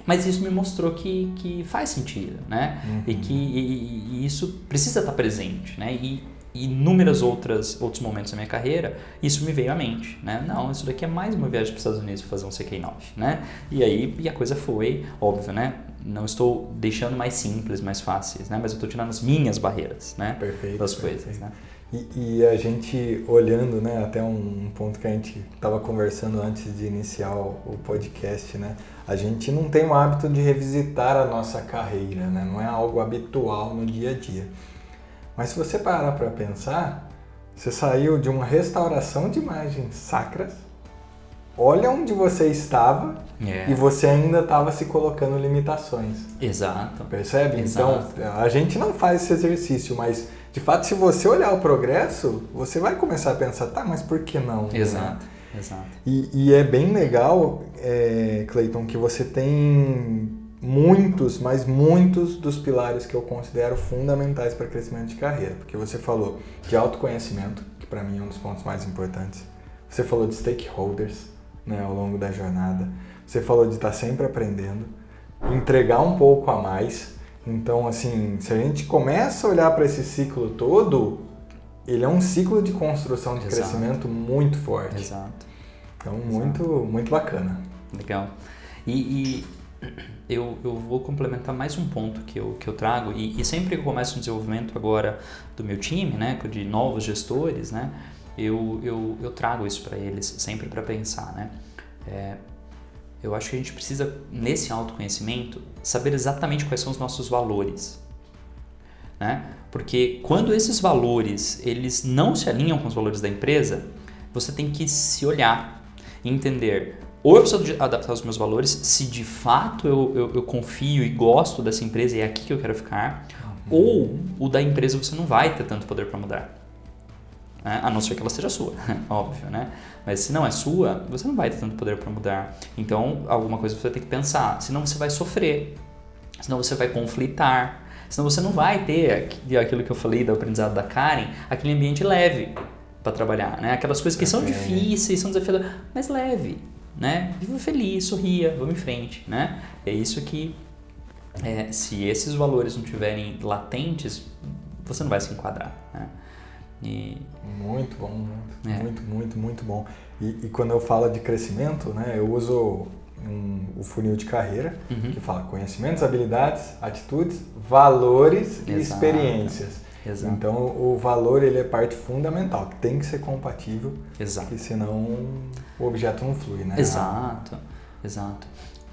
mas isso me mostrou que, que faz sentido, né? Uhum. E que e, e isso precisa estar presente, né? E inúmeras outras outros momentos da minha carreira, isso me veio à mente, né? Não, isso daqui é mais uma viagem para os Estados Unidos para fazer um CK9, né? E aí e a coisa foi óbvio, né? Não estou deixando mais simples, mais fáceis, né? Mas eu estou tirando as minhas barreiras, né? Perfeito. Das perfeito. coisas, né? E, e, a gente olhando, né, até um ponto que a gente estava conversando antes de iniciar o, o, podcast, né, a gente não tem o hábito de revisitar a nossa carreira, né, não é algo habitual no dia a dia. Mas se você parar para pensar, você saiu de uma restauração de imagens sacras, olha onde você estava é. e você ainda estava se colocando limitações. Exato. Percebe? Exato. Então, a gente não faz esse exercício, mas de fato, se você olhar o progresso, você vai começar a pensar, tá, mas por que não? Exato, né? exato. E, e, é bem legal, é, Clayton, que você tem muitos, mas muitos dos pilares que eu considero fundamentais para crescimento de carreira. Porque você falou de autoconhecimento, que para mim é um dos pontos mais importantes. Você falou de stakeholders né, ao longo da jornada. Você falou de estar tá sempre aprendendo, entregar um pouco a mais então, assim, se a gente começa a olhar para esse ciclo todo, ele é um ciclo de construção de Exato. crescimento muito forte. Exato. Então, muito, Exato. muito bacana. Legal. E, e, eu, eu vou complementar mais um ponto que eu, que eu trago, e, e sempre que eu começo um desenvolvimento agora do meu time, né, de novos gestores, né, eu, eu, eu trago isso para eles sempre para pensar, né. É, eu acho que a gente precisa, nesse autoconhecimento, saber exatamente quais são os nossos valores, né, porque quando esses valores, eles não se alinham com os valores da empresa, você tem que se olhar e entender ou eu preciso adaptar os meus valores, se de fato eu, eu, eu confio e gosto dessa empresa e é aqui que eu quero ficar, uhum. ou o da empresa você não vai ter tanto poder para mudar. Né? A não ser que ela seja sua, óbvio, né? Mas se não é sua, você não vai ter tanto poder para mudar. Então, alguma coisa você tem que pensar, senão você vai sofrer, senão você vai conflitar, senão você não vai ter aquilo que eu falei do aprendizado da Karen, aquele ambiente leve para trabalhar, né? Aquelas coisas que são difíceis, são desafiadoras, mas leve né? Viva feliz, sorria, vamos em frente, né? É isso que, é, se esses valores não estiverem latentes, você não vai se enquadrar, né? E... Muito bom, muito, é. muito, muito, muito bom. E, e, quando eu falo de crescimento, né, eu uso um, o funil de carreira, uhum. que fala conhecimentos, habilidades, atitudes, valores Exato. e experiências. Exato. Então o valor ele é parte fundamental, tem que ser compatível, Exato. porque senão o objeto não flui, né? Exato, exato.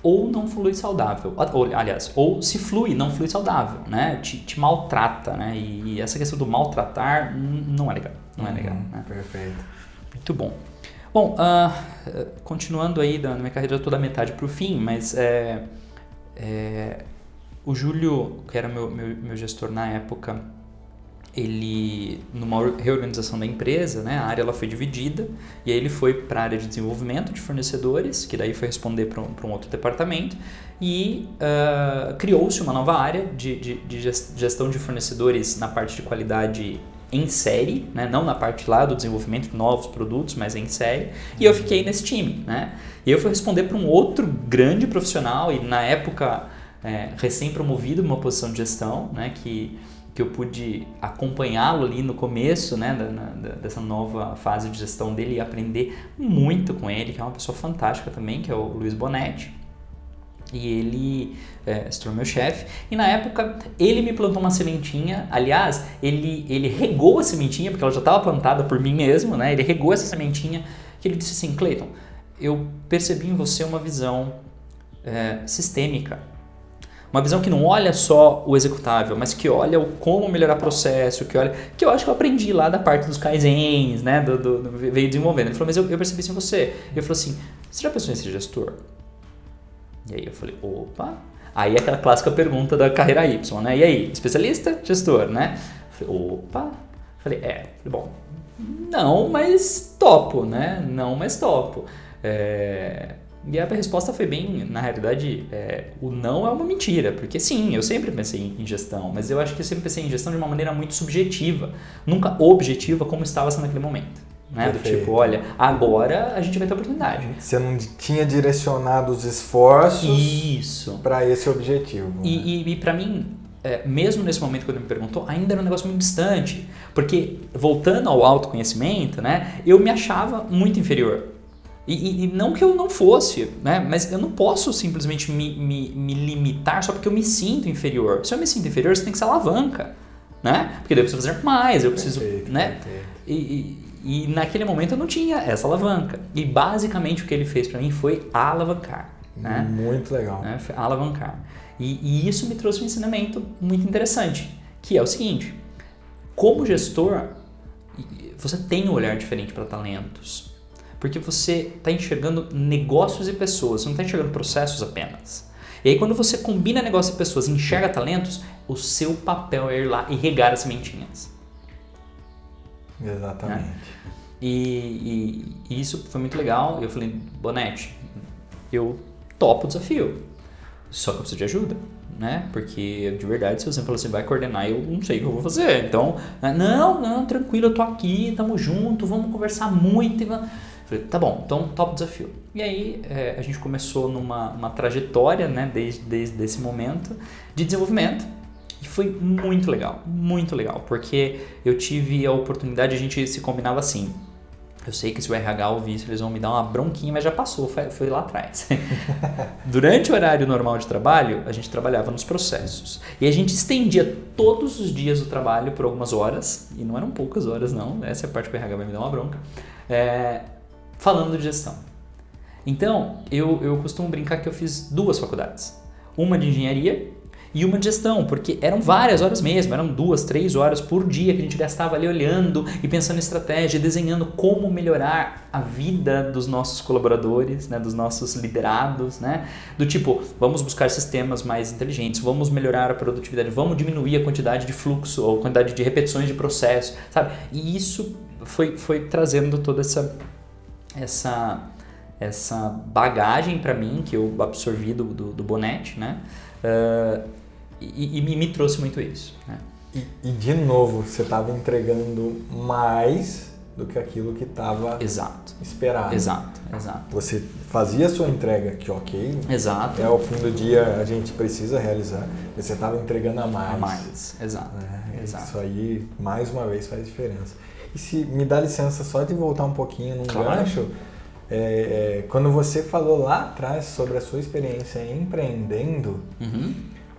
Ou não flui saudável, ou, aliás, ou se flui, não flui saudável, né? Te, te maltrata, né? E, essa questão do maltratar não é legal, não é uhum, legal. Né? Perfeito. Muito bom. Bom, uh, continuando aí da minha carreira toda metade para o fim, mas é, é, o Júlio, que era meu, meu, meu gestor na época, ele numa reorganização da empresa, né, a área ela foi dividida e aí ele foi para a área de desenvolvimento de fornecedores, que daí foi responder para um, um, outro departamento e uh, criou-se uma nova área de, de, de, gestão de fornecedores na parte de qualidade em série, né, não na parte lá do desenvolvimento de novos produtos, mas em série. E eu fiquei nesse time, né? E eu fui responder para um outro grande profissional e na época é, recém promovido uma posição de gestão, né, que que eu pude acompanhá-lo ali no começo né, da, da, dessa nova fase de gestão dele e aprender muito com ele, que é uma pessoa fantástica também, que é o Luiz Bonetti. E ele é, se tornou meu chefe. E na época ele me plantou uma sementinha. Aliás, ele, ele regou a sementinha, porque ela já estava plantada por mim mesmo, né? Ele regou essa sementinha. Que ele disse assim: Cleiton, eu percebi em você uma visão é, sistêmica uma visão que não olha só o executável, mas que olha o como melhorar processo, que olha. Que eu acho que eu aprendi lá da parte dos Kaizens, né? Do, do, do veio desenvolvendo. Ele falou, mas eu, eu percebi isso em você. Ele falou assim: você já pensou em ser gestor? E aí eu falei, opa. Aí aquela clássica pergunta da carreira Y, né? E aí, especialista, gestor, né? Eu falei, opa. Falei, é, bom, não, mas topo, né? Não, mas topo. É, e a resposta foi bem, na realidade, é, o não é uma mentira, porque sim, eu sempre pensei em gestão, mas eu acho que eu sempre pensei em gestão de uma maneira muito subjetiva, nunca objetiva como estava sendo naquele momento. Né? Do tipo, olha, agora a gente vai ter oportunidade. Você não tinha direcionado os esforços para esse objetivo. E, né? e, e para mim, é, mesmo nesse momento quando ele me perguntou, ainda era um negócio muito distante. Porque, voltando ao autoconhecimento, né, eu me achava muito inferior. E, e, não que eu não fosse, né? Mas eu não posso simplesmente me, me, me, limitar só porque eu me sinto inferior. Se eu me sinto inferior, você tem que ser alavanca, né? Porque daí eu preciso fazer mais, eu preciso, perfeito, né? Perfeito. E, e, e, naquele momento eu não tinha essa alavanca. E basicamente o que ele fez para mim foi alavancar, né? Muito legal. Né? Foi alavancar. E, e isso me trouxe um ensinamento muito interessante, que é o seguinte: como gestor, você tem um olhar diferente para talentos. Porque você está enxergando negócios e pessoas, você não está enxergando processos apenas. E aí, quando você combina negócio e pessoas e enxerga talentos, o seu papel é ir lá e regar as sementinhas. Exatamente. Né? E, e, e, isso foi muito legal. Eu falei, Bonete, eu topo o desafio, só que eu preciso de ajuda. Né? Porque de verdade, se você falou assim, vai coordenar, eu não sei o que eu vou fazer. Então, não, não, tranquilo, eu tô aqui, tamo junto, vamos conversar muito. E vamos... Falei, tá bom, então top desafio. E aí é, a gente começou numa uma trajetória, né, desde, desde esse momento, de desenvolvimento. E foi muito legal, muito legal, porque eu tive a oportunidade, a gente se combinava assim. Eu sei que se o RH ouvir isso, eles vão me dar uma bronquinha, mas já passou, foi, foi lá atrás. Durante o horário normal de trabalho, a gente trabalhava nos processos. E a gente estendia todos os dias o trabalho por algumas horas, e não eram poucas horas, não, essa é a parte que o RH vai me dar uma bronca, é, falando de gestão. Então, eu, eu costumo brincar que eu fiz duas faculdades. Uma de engenharia e uma de gestão, porque eram várias horas mesmo, eram duas, três horas por dia que a gente gastava ali olhando e pensando em estratégia, desenhando como melhorar a vida dos nossos colaboradores, né, dos nossos liderados, né, do tipo, vamos buscar sistemas mais inteligentes, vamos melhorar a produtividade, vamos diminuir a quantidade de fluxo ou quantidade de repetições de processo, sabe? E isso foi, foi trazendo toda essa essa essa bagagem para mim que eu absorvi do, do, do Bonete, né? Uh, e, e, me trouxe muito isso. Né? E, e, de novo, você estava entregando mais do que aquilo que estava esperado. Exato, exato. Você fazia a sua entrega, que ok. Exato. É o fim do dia a gente precisa realizar. Você estava entregando a mais. A mais, exato, é, exato. Isso aí, mais uma vez, faz diferença. E se me dá licença só de voltar um pouquinho num claro. gancho, é, é, quando você falou lá atrás sobre a sua experiência empreendendo, uhum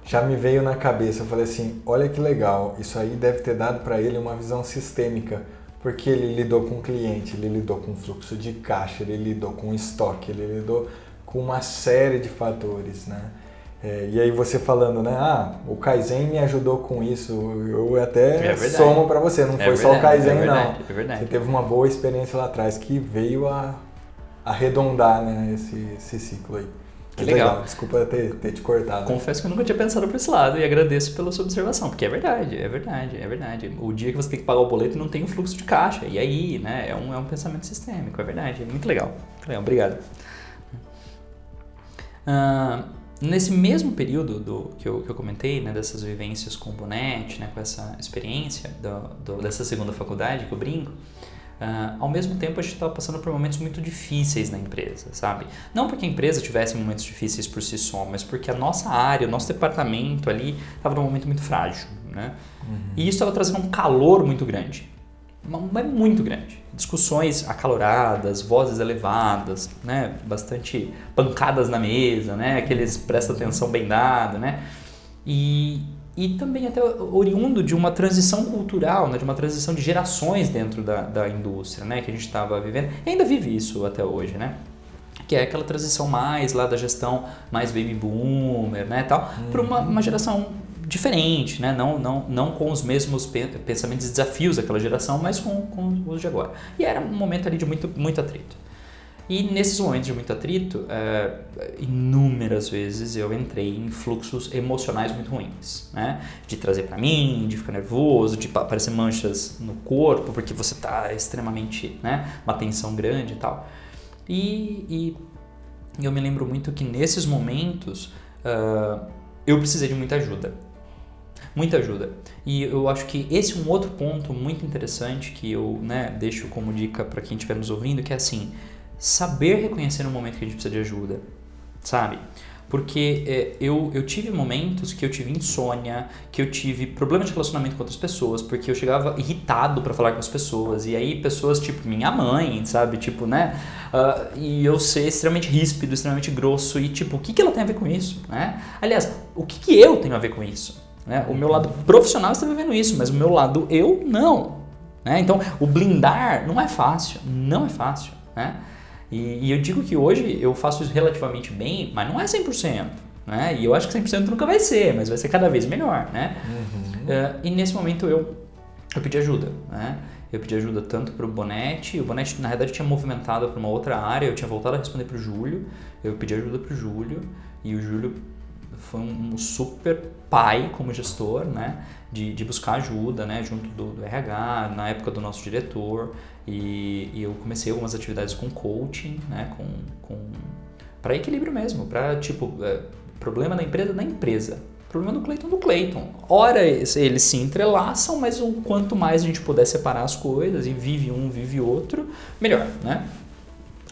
já me veio na cabeça, eu falei assim, olha que legal, isso aí deve ter dado para ele uma visão sistêmica, porque ele lidou com o cliente, ele lidou com fluxo de caixa, ele lidou com estoque, ele lidou com uma série de fatores, né? É, e aí você falando, né? Ah, o Kaizen me ajudou com isso, eu até é somo para você, não é foi verdade, só o Kaizen é verdade, não. É verdade. Você teve uma boa experiência lá atrás que veio a arredondar né, esse, esse ciclo aí. Que legal. legal. Desculpa ter, ter te cortado. Confesso que eu nunca tinha pensado por esse lado e agradeço pela sua observação, porque é verdade, é verdade, é verdade. O dia que você tem que pagar o boleto não tem o um fluxo de caixa, e aí, né, é um, é um pensamento sistêmico, é verdade, é muito legal. Legal, obrigado. Uh, nesse mesmo período do, que, eu, que eu comentei, né, dessas vivências com o Bonete, né, com essa experiência do, do, dessa segunda faculdade que eu brinco, Uh, ao mesmo tempo, a gente estava passando por momentos muito difíceis na empresa, sabe? Não porque a empresa tivesse momentos difíceis por si só, mas porque a nossa área, o nosso departamento ali estava num momento muito frágil, né? Uhum. E isso estava trazendo um calor muito grande, mas muito grande. Discussões acaloradas, vozes elevadas, né? Bastante pancadas na mesa, né? Aqueles presta atenção bem dado, né? E, e também até oriundo de uma transição cultural, né, de uma transição de gerações dentro da, da indústria, né, que a gente estava vivendo, e ainda vive isso até hoje, né, que é aquela transição mais lá da gestão mais baby boomer, né, tal, uhum. para uma, uma geração diferente, né, não, não, não com os mesmos pensamentos e desafios daquela geração, mas com, com os de agora. E era um momento ali de muito, muito atrito. E nesses momentos de muito atrito, é, inúmeras vezes eu entrei em fluxos emocionais muito ruins, né? De trazer para mim, de ficar nervoso, de aparecer manchas no corpo, porque você tá extremamente, né? Uma tensão grande e tal. E, e eu me lembro muito que nesses momentos uh, eu precisei de muita ajuda. Muita ajuda. E eu acho que esse é um outro ponto muito interessante que eu né, deixo como dica para quem estiver nos ouvindo, que é assim, saber reconhecer no momento que a gente precisa de ajuda, sabe? Porque é, eu, eu tive momentos que eu tive insônia, que eu tive problemas de relacionamento com outras pessoas, porque eu chegava irritado para falar com as pessoas, e aí pessoas tipo minha mãe, sabe? Tipo, né? Uh, e eu ser extremamente ríspido, extremamente grosso, e tipo, o que, que ela tem a ver com isso, né? Aliás, o que, que eu tenho a ver com isso? Né? O meu lado profissional está vivendo isso, mas o meu lado eu não. Né? Então, o blindar não é fácil, não é fácil, né? E, e, eu digo que hoje eu faço isso relativamente bem, mas não é 100%. Né? E eu acho que 100% nunca vai ser, mas vai ser cada vez melhor. Né? Uhum. Uh, e nesse momento eu, eu pedi ajuda. Né? Eu pedi ajuda tanto para o Bonete, o Bonete na verdade tinha movimentado para uma outra área, eu tinha voltado a responder para o Júlio, eu pedi ajuda para o Júlio e o Júlio foi um, super pai como gestor, né? De, de buscar ajuda, né? Junto do, do RH, na época do nosso diretor. E, e eu comecei algumas atividades com coaching, né? Com, com, para equilíbrio mesmo, para tipo, é, problema da empresa na empresa. Problema do Cleiton do Cleiton. Ora, eles se entrelaçam, mas o quanto mais a gente puder separar as coisas e vive um, vive outro, melhor, né?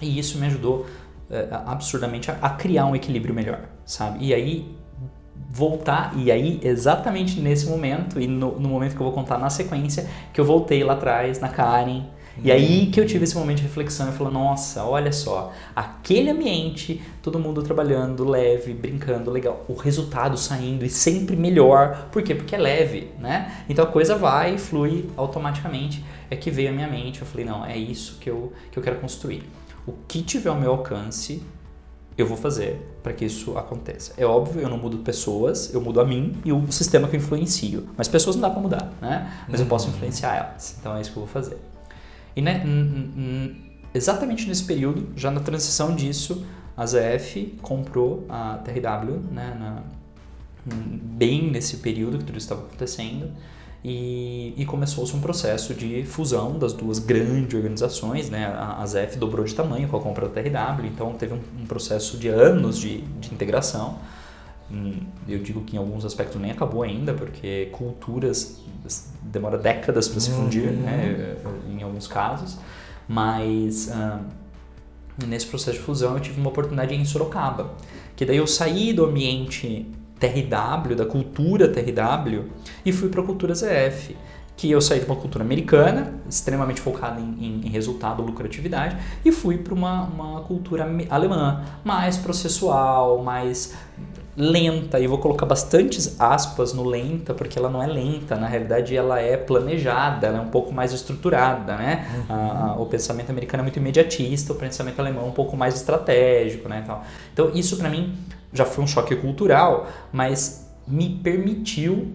E isso me ajudou é, absurdamente a, a, criar um equilíbrio melhor, sabe? E aí voltar, e aí exatamente nesse momento, e no, no, momento que eu vou contar na sequência, que eu voltei lá atrás na Karen E aí que eu tive esse momento de reflexão e falei, nossa, olha só, aquele ambiente, todo mundo trabalhando leve, brincando, legal, o resultado saindo e sempre melhor. Por quê? Porque é leve, né? Então a coisa vai e flui automaticamente. É que veio à minha mente, eu falei, não, é isso que eu, que eu quero construir. O que tiver ao meu alcance, eu vou fazer para que isso aconteça. É óbvio, eu não mudo pessoas, eu mudo a mim e o sistema que eu influencio. Mas pessoas não dá para mudar, né? Mas eu posso uhum. influenciar elas. Então é isso que eu vou fazer. E né, exatamente nesse período, já na transição disso, a ZF comprou a TRW, né, na, bem nesse período que tudo estava acontecendo. E, e começou-se um processo de fusão das duas grandes organizações, né? A, a ZF dobrou de tamanho com a compra da TRW, então teve um, um processo de anos de, de integração. Hum, eu digo que em alguns aspectos nem acabou ainda, porque culturas demora décadas para se fundir, uhum. né? Em alguns casos, mas nesse processo de fusão eu tive uma oportunidade em Sorocaba, que daí eu saí do ambiente TRW, da cultura TRW, e fui para a cultura ZF. Que eu saí de uma cultura americana, extremamente focada em, em, em resultado, lucratividade, e fui para uma, uma cultura alemã, mais processual, mais lenta, e vou colocar bastantes aspas no lenta, porque ela não é lenta, na realidade ela é planejada, ela é um pouco mais estruturada, né? Uhum. O pensamento americano é muito imediatista, o pensamento alemão é um pouco mais estratégico, né? Então isso para mim já foi um choque cultural, mas me permitiu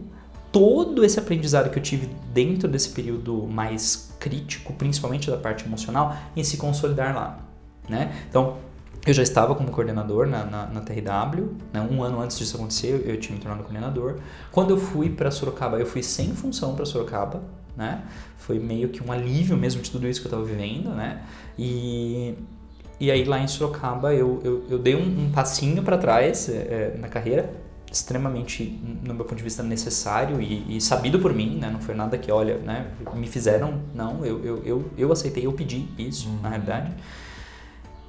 todo esse aprendizado que eu tive dentro desse período mais crítico, principalmente da parte emocional, em se consolidar lá. Né? Então, eu já estava como coordenador na, na, na TRW, né? um ano antes disso acontecer, eu tinha me tornado coordenador. Quando eu fui para Sorocaba, eu fui sem função para Sorocaba, né? Foi meio que um alívio mesmo de tudo isso que eu estava vivendo, né? E e aí lá em Sorocaba eu, eu, eu dei um, um passinho para trás é, na carreira, extremamente, no meu ponto de vista, necessário e, e, sabido por mim, né? Não foi nada que, olha, né, me fizeram, não, eu, eu, eu, eu aceitei, eu pedi isso, uhum. na realidade.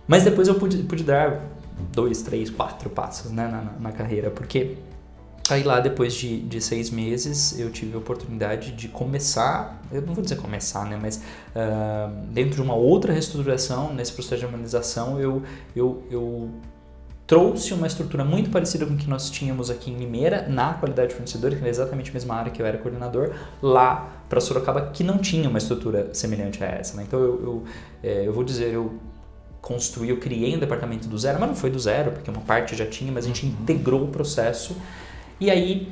Mas depois eu pude, pude dar dois, três, quatro passos né, na, na carreira, porque Aí lá, depois de, de seis meses, eu tive a oportunidade de começar, eu não vou dizer começar, né, mas uh, dentro de uma outra reestruturação, nesse processo de humanização, eu, eu, eu trouxe uma estrutura muito parecida com o que nós tínhamos aqui em Limeira, na qualidade de fornecedor, que é exatamente a mesma área que eu era coordenador, lá para Sorocaba, que não tinha uma estrutura semelhante a essa. Né? Então, eu, eu, é, eu vou dizer, eu construí, eu criei um departamento do zero, mas não foi do zero, porque uma parte já tinha, mas a gente integrou o processo e aí,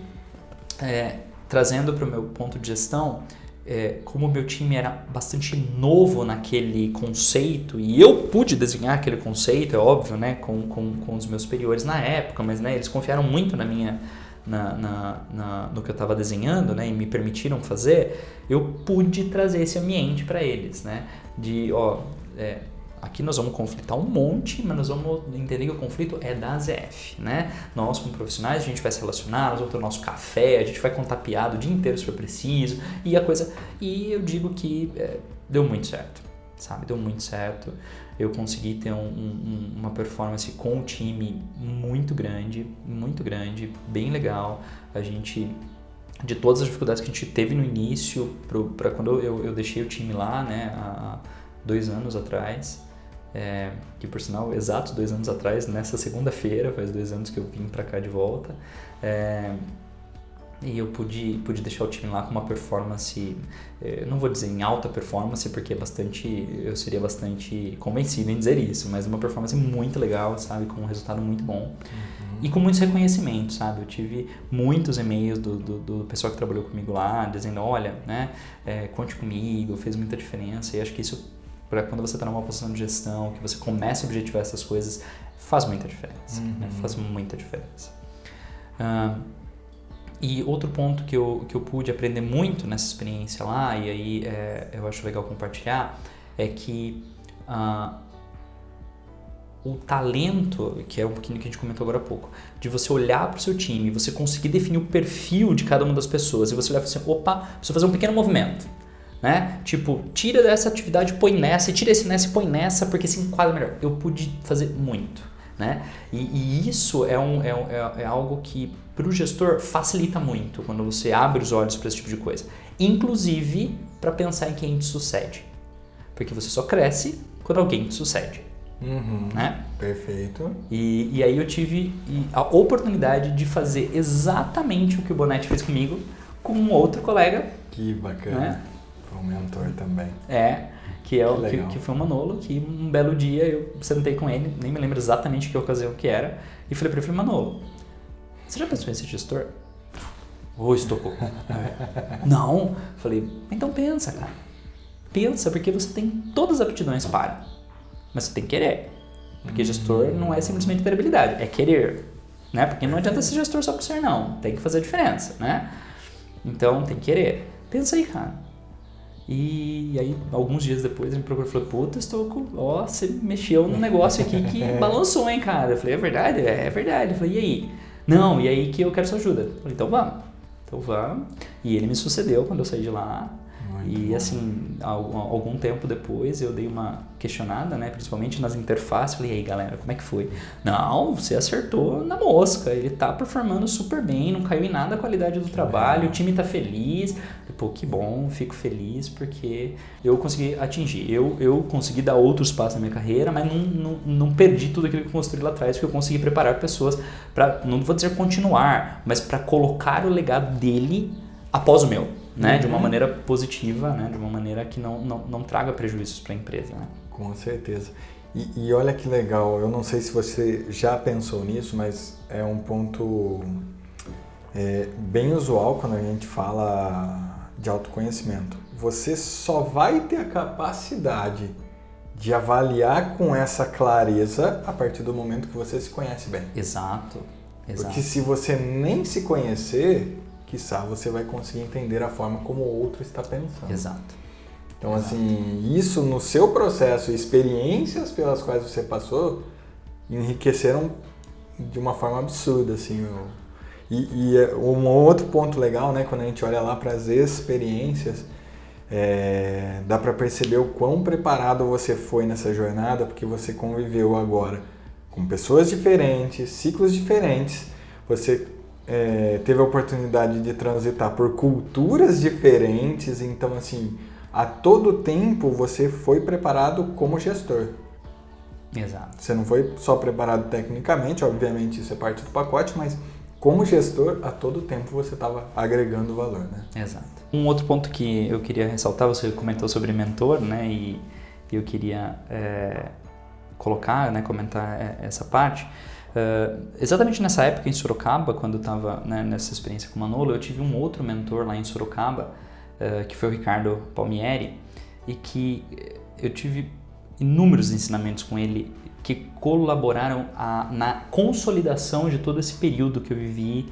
é, trazendo para o meu ponto de gestão, é, como o meu time era bastante novo naquele conceito, e eu pude desenhar aquele conceito, é óbvio, né, com, com, com os meus superiores na época, mas né, eles confiaram muito na minha, na, na, na, no que eu estava desenhando, né, e me permitiram fazer, eu pude trazer esse ambiente para eles, né, de, ó, é, Aqui nós vamos conflitar um monte, mas nós vamos entender que o conflito é da ZF, né? Nós, como profissionais, a gente vai se relacionar, nós vamos ter o nosso café, a gente vai contar piada o dia inteiro se for preciso, e a coisa... E eu digo que é, deu muito certo, sabe? Deu muito certo. Eu consegui ter um, um, uma performance com o time muito grande, muito grande, bem legal. A gente de todas as dificuldades que a gente teve no início, para quando eu, eu deixei o time lá, né, há dois anos atrás, é, que por sinal, exatos dois anos atrás, nessa segunda-feira, faz dois anos que eu vim para cá de volta, é, e eu pude, pude deixar o time lá com uma performance, é, não vou dizer em alta performance, porque é bastante, eu seria bastante convencido em dizer isso, mas uma performance muito legal, sabe, com um resultado muito bom. Uhum. E com muitos reconhecimentos, sabe? Eu tive muitos e-mails do, do, do pessoal que trabalhou comigo lá, dizendo, olha, né, é, conte comigo, fez muita diferença, e acho que isso para quando você está numa posição de gestão, que você começa a objetivar essas coisas, faz muita diferença. Né? Uhum. Né? Faz muita diferença. Uh, e outro ponto que eu, que eu pude aprender muito nessa experiência lá, e aí é, eu acho legal compartilhar, é que uh, o talento, que é um pouquinho que a gente comentou agora há pouco, de você olhar para o seu time, você conseguir definir o perfil de cada uma das pessoas, e você olhar e assim, opa, preciso fazer um pequeno movimento né? Tipo, tira dessa atividade, põe nessa, e tira esse nessa e põe nessa, porque se enquadra melhor. Eu pude fazer muito, né? E, e isso é, um, é, é, é algo que para o gestor facilita muito quando você abre os olhos para esse tipo de coisa. Inclusive para pensar em quem te sucede. Porque você só cresce quando alguém te sucede. Uhum, né? Perfeito. E, e aí eu tive a oportunidade de fazer exatamente o que o Bonetti fez comigo com um outro colega. Que bacana. Né? Foi um mentor também. É, que, é o, que, que, foi o Manolo, que um belo dia eu sentei com ele, nem me lembro exatamente que ocasião que era, e falei para ele, Manolo, você já pensou em ser gestor? Ô, oh, estocou. Não. Falei, então pensa, cara. Pensa, porque você tem todas as aptidões para mas você tem que querer. Porque gestor não é simplesmente ter habilidade, é querer. Né? Porque não adianta ser gestor só por ser, não. Tem que fazer a diferença, né? Então, tem que querer. Pensa aí, cara. E aí, alguns dias depois, ele me procurou e falou: Puta, estou ó, você mexeu num negócio aqui que balançou, hein, cara? Eu falei: É verdade? É, é verdade. Eu falei: E aí? Não, e aí que eu quero sua ajuda. Eu falei: Então vamos. Então vamos. E ele me sucedeu quando eu saí de lá. E assim, algum tempo depois eu dei uma questionada, né, principalmente nas interfaces, falei, e aí galera, como é que foi? Não, você acertou na mosca, ele tá performando super bem, não caiu em nada a qualidade do trabalho, o time tá feliz, pô, que bom, fico feliz porque eu consegui atingir, eu, eu consegui dar outros passos na minha carreira, mas não, não, não perdi tudo aquilo que eu construí lá atrás, porque eu consegui preparar pessoas para, não vou dizer continuar, mas para colocar o legado dele após o meu né? Uhum. De uma uhum. maneira positiva, né? De uma maneira que não, não, não traga prejuízos para a empresa, né? Com certeza. E, e, olha que legal, eu não sei se você já pensou nisso, mas é um ponto é, bem usual quando a gente fala de autoconhecimento. Você só vai ter a capacidade de avaliar com essa clareza a partir do momento que você se conhece bem. Exato. Exato. Porque se você nem se conhecer, quiçá você vai conseguir entender a forma como o outro está pensando. Exato. Então, Exato. assim, isso no seu processo, experiências pelas quais você passou, enriqueceram de uma forma absurda, assim. E, e é um outro ponto legal, né, quando a gente olha lá para as experiências, é, dá para perceber o quão preparado você foi nessa jornada, porque você conviveu agora com pessoas diferentes, ciclos diferentes, você é, teve a oportunidade de transitar por culturas diferentes, então assim, a todo tempo você foi preparado como gestor. Exato. Você não foi só preparado tecnicamente, obviamente isso é parte do pacote, mas como gestor, a todo tempo você estava agregando valor, né? Exato. Um outro ponto que eu queria ressaltar, você comentou sobre mentor, né? E eu queria é, colocar, né, comentar é, essa parte. Uh, exatamente nessa época em Sorocaba, quando eu estava né, nessa experiência com o Manolo, eu tive um outro mentor lá em Sorocaba, uh, que foi o Ricardo Palmieri, e que eu tive inúmeros ensinamentos com ele que colaboraram a, na consolidação de todo esse período que eu vivi,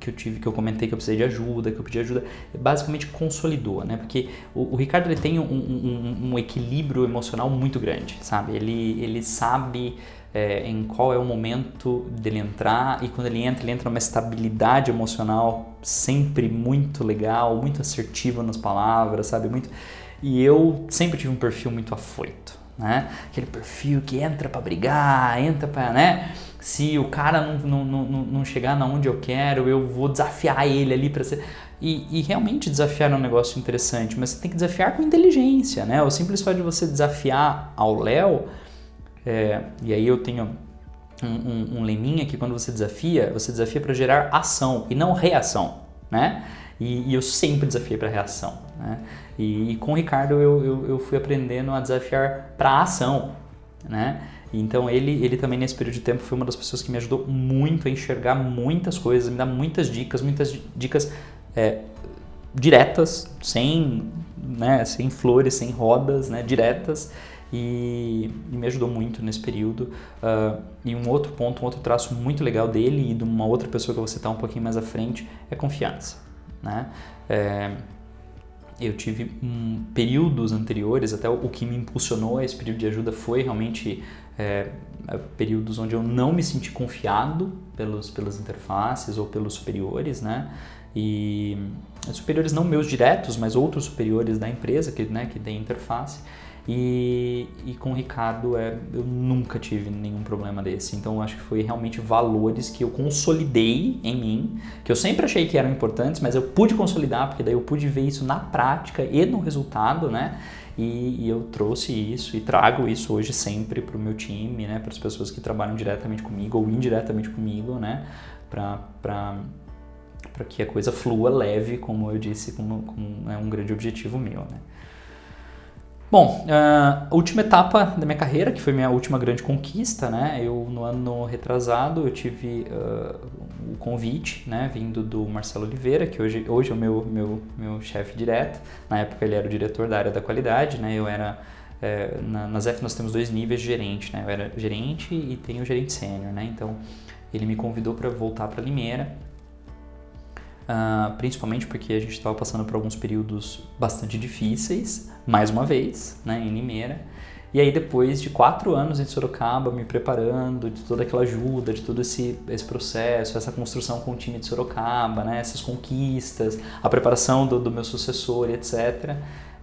que eu tive, que eu comentei que eu precisei de ajuda, que eu pedi ajuda, basicamente consolidou, né? Porque o, o Ricardo ele tem um, um, um, equilíbrio emocional muito grande, sabe? Ele, ele sabe é, em qual é o momento dele entrar e quando ele entra, ele entra numa estabilidade emocional sempre muito legal, muito assertiva nas palavras, sabe? Muito e eu sempre tive um perfil muito afoito, né? Aquele perfil que entra para brigar, entra para, né? Se o cara não, não, não, não chegar na onde eu quero, eu vou desafiar ele ali para ser. E, e, realmente desafiar é um negócio interessante, mas você tem que desafiar com inteligência, né? O simples fato de você desafiar ao Léo é, e aí eu tenho um, um, um leminha que quando você desafia, você desafia para gerar ação e não reação, né? E, e eu sempre desafiei para reação, né? E, e, com o Ricardo eu, eu, eu fui aprendendo a desafiar para ação, né? Então ele, ele também nesse período de tempo foi uma das pessoas que me ajudou muito a enxergar muitas coisas, me dá muitas dicas, muitas dicas é, diretas, sem, né, sem flores, sem rodas, né, diretas e, e, me ajudou muito nesse período. Uh, e um outro ponto, um outro traço muito legal dele e de uma outra pessoa que eu vou citar um pouquinho mais à frente é confiança. Né? É, eu tive um, períodos anteriores, até o, o, que me impulsionou a esse período de ajuda foi realmente é, períodos onde eu não me senti confiado pelos, pelas interfaces ou pelos superiores, né? E superiores não meus diretos, mas outros superiores da empresa que, né, que tem interface. E, e com o Ricardo é, eu nunca tive nenhum problema desse. Então acho que foi realmente valores que eu consolidei em mim, que eu sempre achei que eram importantes, mas eu pude consolidar, porque daí eu pude ver isso na prática e no resultado, né? E, e eu trouxe isso e trago isso hoje sempre para o meu time, né? Para as pessoas que trabalham diretamente comigo ou indiretamente comigo, né? Para para que a coisa flua leve, como eu disse, como, como é um grande objetivo meu, né? Bom, a última etapa da minha carreira, que foi minha última grande conquista, né? Eu, no ano retrasado, eu tive uh, o convite, né? Vindo do Marcelo Oliveira, que hoje, hoje é o meu, meu, meu chefe direto. Na época ele era o diretor da área da qualidade, né? Eu era... É, na, na ZEF nós temos dois níveis de gerente, né? Eu era gerente e tenho gerente sênior, né? Então, ele me convidou para voltar para Limeira Uh, principalmente porque a gente estava passando por alguns períodos bastante difíceis, mais uma vez, né, em Limeira. E aí depois de quatro anos em Sorocaba, me preparando, de toda aquela ajuda, de todo esse, esse processo, essa construção com o time de Sorocaba, né, essas conquistas, a preparação do, do meu sucessor etc.,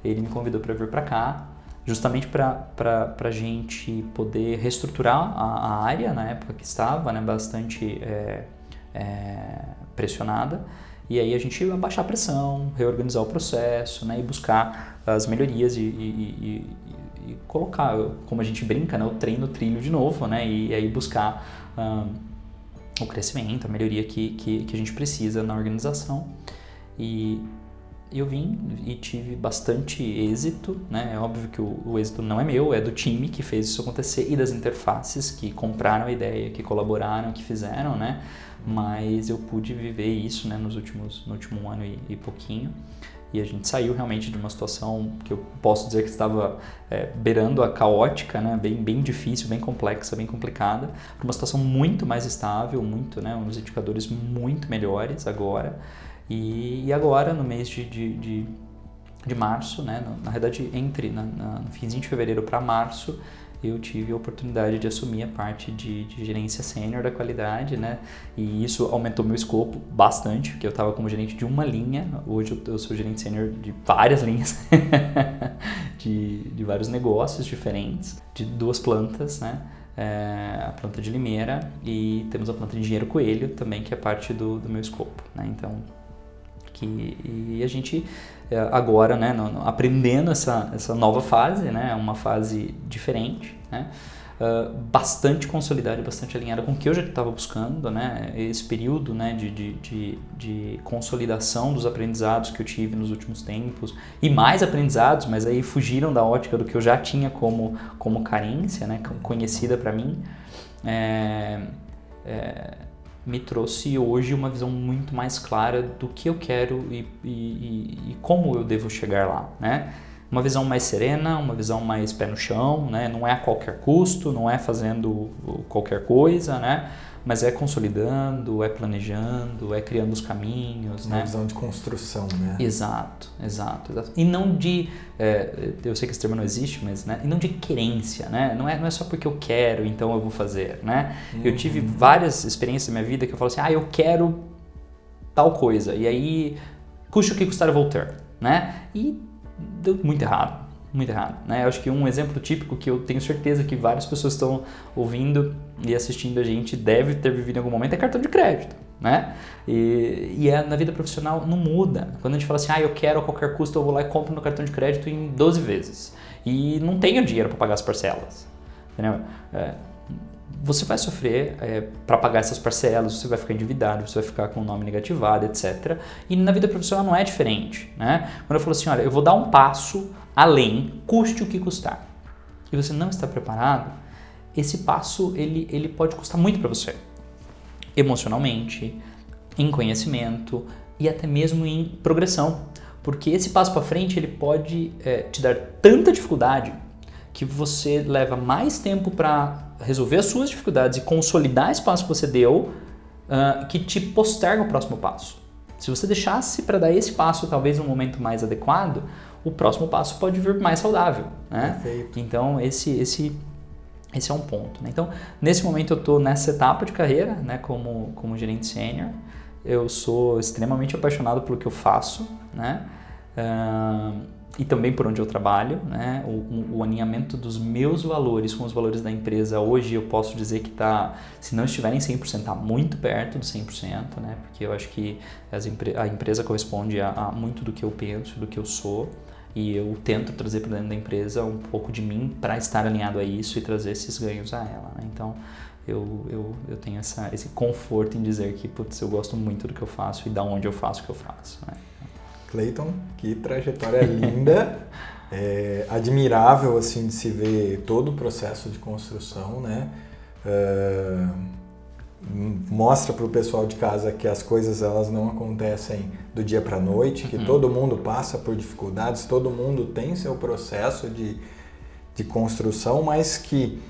ele me convidou para vir para cá, justamente para a gente poder reestruturar a, a, área na época que estava, né, bastante é, é, pressionada, e aí a gente ia baixar a pressão, reorganizar o processo, né, e buscar as melhorias e, e, e, e colocar, como a gente brinca, né, o trem no trilho de novo, né, e, aí buscar um, o crescimento, a melhoria que, que, que, a gente precisa na organização. E eu vim e tive bastante êxito, né? É óbvio que o, o, êxito não é meu, é do time que fez isso acontecer e das interfaces que compraram a ideia, que colaboraram, que fizeram, né? Mas eu pude viver isso né, nos últimos, no último ano e, e pouquinho. E a gente saiu realmente de uma situação que eu posso dizer que estava é, beirando a caótica, né, bem, bem difícil, bem complexa, bem complicada, para uma situação muito mais estável, muito, né, uns indicadores muito melhores agora. E, e agora, no mês de, de, de, de março, né, na, verdade, entre na, na, no finzinho de fevereiro para março, eu tive a oportunidade de assumir a parte de, de gerência sênior da qualidade, né? E isso aumentou meu escopo bastante, porque eu estava como gerente de uma linha, hoje eu, sou gerente sênior de várias linhas, de, de vários negócios diferentes, de duas plantas, né? É, a planta de Limeira e temos a planta de Engenheiro Coelho também, que é parte do, do meu escopo, né? Então, que, e a gente agora, né, no, aprendendo essa, essa nova fase, né, uma fase diferente, né, uh, bastante consolidada bastante alinhada com o que eu já estava buscando, né, esse período, né, de, de, de, de, consolidação dos aprendizados que eu tive nos últimos tempos e mais aprendizados, mas aí fugiram da ótica do que eu já tinha como, como carência, né, conhecida para mim, é, é, me trouxe hoje uma visão muito mais clara do que eu quero e, e, e, como eu devo chegar lá, né? Uma visão mais serena, uma visão mais pé no chão, né? Não é a qualquer custo, não é fazendo qualquer coisa, né? Mas é consolidando, é planejando, é criando os caminhos, Uma né? visão de construção, né? Exato, exato, exato. E não de, é, eu sei que esse termo não existe, mas, né? E não de querência, né? Não é, não é só porque eu quero, então eu vou fazer, né? Uhum. Eu tive uhum. várias experiências na minha vida que eu falo assim, ah, eu quero tal coisa, e aí, custe o que custar eu vou ter, né? E deu muito errado, muito errado. Né? Eu acho que um exemplo típico que eu tenho certeza que várias pessoas estão ouvindo e assistindo a gente deve ter vivido em algum momento é cartão de crédito. Né? E, e é, na vida profissional não muda. Quando a gente fala assim, ah, eu quero a qualquer custo, eu vou lá e compro meu cartão de crédito em 12 vezes. E não tenho dinheiro para pagar as parcelas. Entendeu? É, você vai sofrer é, para pagar essas parcelas, você vai ficar endividado, você vai ficar com o nome negativado, etc. E na vida profissional não é diferente. Né? Quando eu falo assim, olha, eu vou dar um passo além, custe o que custar, e você não está preparado, esse passo ele, ele pode custar muito para você. Emocionalmente, em conhecimento e até mesmo em progressão. Porque esse passo para frente ele pode é, te dar tanta dificuldade que você leva mais tempo para resolver as suas dificuldades e consolidar esse passo que você deu uh, que te posterga o próximo passo. Se você deixasse para dar esse passo talvez no momento mais adequado, o próximo passo pode vir mais saudável. Né? Perfeito. Então esse, esse, esse é um ponto. Né? Então nesse momento eu estou nessa etapa de carreira né, como, como gerente sênior. Eu sou extremamente apaixonado pelo que eu faço. Né? Uh, e também por onde eu trabalho, né? O, o, alinhamento dos meus valores com os valores da empresa hoje eu posso dizer que está, se não estiverem 100%, está muito perto do 100%, né? Porque eu acho que as, a empresa corresponde a, a, muito do que eu penso, do que eu sou e eu tento trazer para dentro da empresa um pouco de mim para estar alinhado a isso e trazer esses ganhos a ela. Né? Então, eu, eu, eu tenho essa, esse conforto em dizer que, putz, eu gosto muito do que eu faço e da onde eu faço o que eu faço. Né? Clayton, que trajetória linda, é, admirável assim de se ver todo o processo de construção, né? É, mostra para o pessoal de casa que as coisas elas não acontecem do dia para a noite, que uhum. todo mundo passa por dificuldades, todo mundo tem seu processo de, de construção, mas que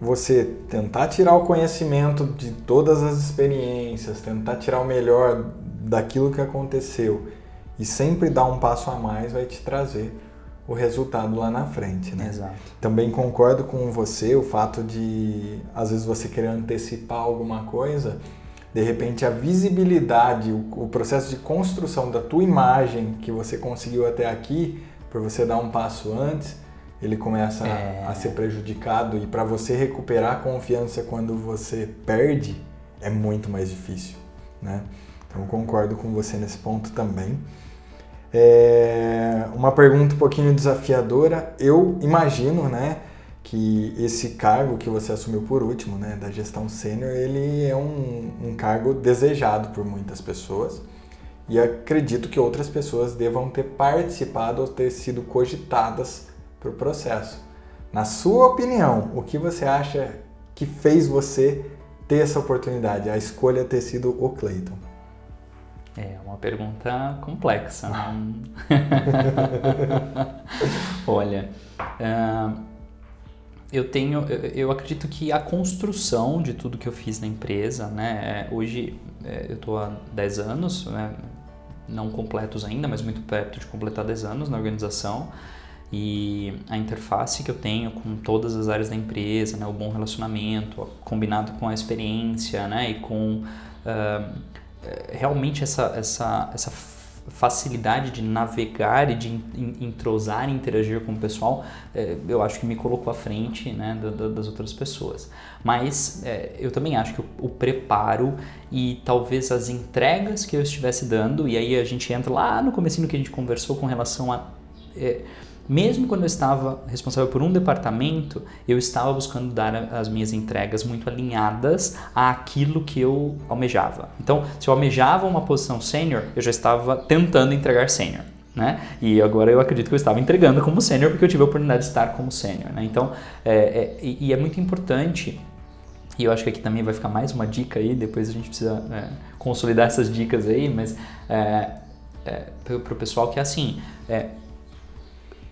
você tentar tirar o conhecimento de todas as experiências, tentar tirar o melhor daquilo que aconteceu e sempre dar um passo a mais vai te trazer o resultado lá na frente, né? Exato. Também concordo com você o fato de às vezes você querer antecipar alguma coisa, de repente a visibilidade, o, o processo de construção da tua imagem que você conseguiu até aqui, por você dar um passo antes, ele começa é... a, ser prejudicado e para você recuperar a confiança quando você perde é muito mais difícil, né? Então concordo com você nesse ponto também. É uma pergunta um pouquinho desafiadora. Eu imagino, né, que esse cargo que você assumiu por último, né, da gestão sênior, ele é um, um cargo desejado por muitas pessoas. E acredito que outras pessoas devam ter participado ou ter sido cogitadas para o processo. Na sua opinião, o que você acha que fez você ter essa oportunidade, a escolha ter sido o Clayton? É uma pergunta complexa. Olha, uh, eu tenho, eu acredito que a construção de tudo que eu fiz na empresa, né? É, hoje é, eu estou há 10 anos, né, não completos ainda, mas muito perto de completar 10 anos na organização. E a interface que eu tenho com todas as áreas da empresa, né, o bom relacionamento, combinado com a experiência né, e com uh, realmente essa, essa, essa facilidade de navegar e de entrosar e interagir com o pessoal, é, eu acho que me colocou à frente né, das outras pessoas. Mas é, eu também acho que o, preparo e talvez as entregas que eu estivesse dando, e aí a gente entra lá no começo que a gente conversou com relação a... Mesmo quando eu estava responsável por um departamento, eu estava buscando dar as minhas entregas muito alinhadas àquilo que eu almejava. Então, se eu almejava uma posição sênior, eu já estava tentando entregar sênior. Né? E agora eu acredito que eu estava entregando como sênior porque eu tive a oportunidade de estar como sênior. Né? Então, é, é, e é muito importante e eu acho que aqui também vai ficar mais uma dica aí, depois a gente precisa é, consolidar essas dicas aí, mas é, é, para o pessoal que é assim, é,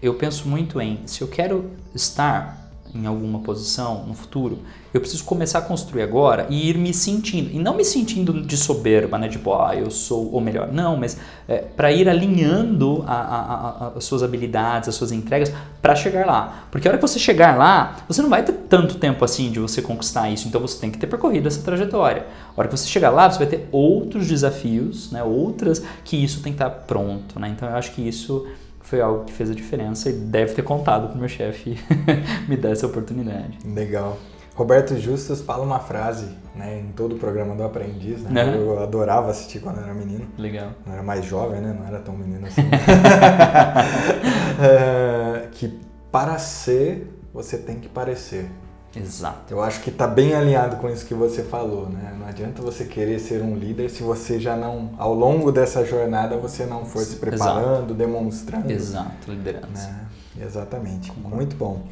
eu penso muito em se eu quero estar em alguma posição no futuro, eu preciso começar a construir agora e ir me sentindo, e não me sentindo de soberba, né? Tipo, ah, eu sou o melhor. Não, mas é, para ir alinhando a, a, a, as suas habilidades, as suas entregas para chegar lá. Porque a hora que você chegar lá, você não vai ter tanto tempo assim de você conquistar isso, então você tem que ter percorrido essa trajetória. A hora que você chegar lá, você vai ter outros desafios, né? Outras que isso tem que estar pronto, né? Então eu acho que isso foi algo que fez a diferença e deve ter contado para o meu chefe me dar essa oportunidade. Legal. Roberto Justus fala uma frase né, em todo o programa do Aprendiz, né? Uhum. Eu adorava assistir quando era menino. Legal. Não era mais jovem, né? Não era tão menino assim. é, que para ser, você tem que parecer. Exato. Eu acho que está bem alinhado com isso que você falou, né? Não adianta você querer ser um líder se você já não, ao longo dessa jornada, você não for se preparando, Exato. demonstrando. Exato, liderança. Né? Exatamente. Muito bom.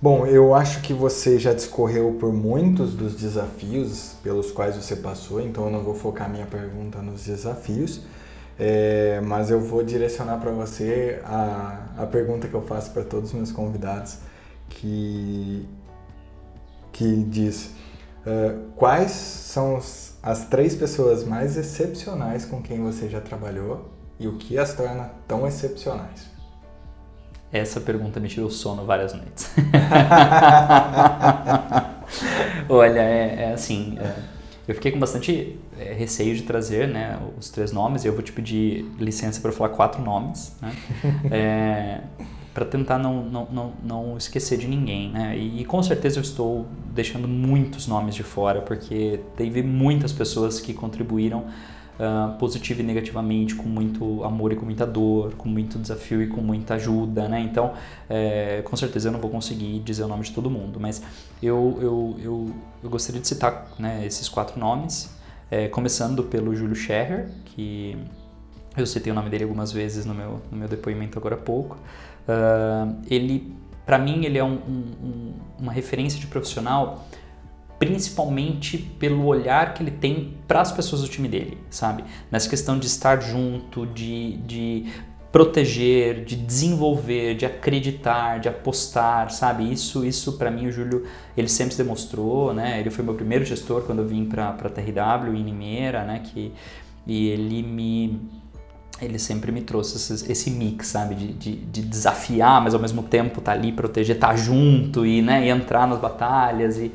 Bom, eu acho que você já discorreu por muitos dos desafios pelos quais você passou, então eu não vou focar minha pergunta nos desafios, é, mas eu vou direcionar para você a, a pergunta que eu faço para todos os meus convidados, que que diz uh, quais são as três pessoas mais excepcionais com quem você já trabalhou e o que as torna tão excepcionais? Essa pergunta me tirou sono várias noites. Olha, é, é assim, é, eu fiquei com bastante é, receio de trazer né, os três nomes. Eu vou te pedir licença para falar quatro nomes. Né? É, para tentar não, não, não, não esquecer de ninguém, né? E, e, com certeza eu estou deixando muitos nomes de fora, porque teve muitas pessoas que contribuíram uh, positivo e negativamente, com muito amor e com muita dor, com muito desafio e com muita ajuda, né? Então, é, com certeza eu não vou conseguir dizer o nome de todo mundo, mas eu, eu, eu, eu gostaria de citar né, esses quatro nomes, é, começando pelo Júlio Scherrer, que eu citei o nome dele algumas vezes no meu, no meu depoimento agora há pouco. Uh, ele, para mim, ele é um, um, uma referência de profissional principalmente pelo olhar que ele tem para as pessoas do time dele, sabe? Nessa questão de estar junto, de, de proteger, de desenvolver, de acreditar, de apostar, sabe? Isso, isso para mim o Júlio ele sempre se demonstrou, né? Ele foi meu primeiro gestor quando eu vim para para TRW em Limeira, né? Que e ele me ele sempre me trouxe esse, mix, sabe? De, de, de, desafiar, mas ao mesmo tempo tá ali, proteger, tá junto e, né, e entrar nas batalhas e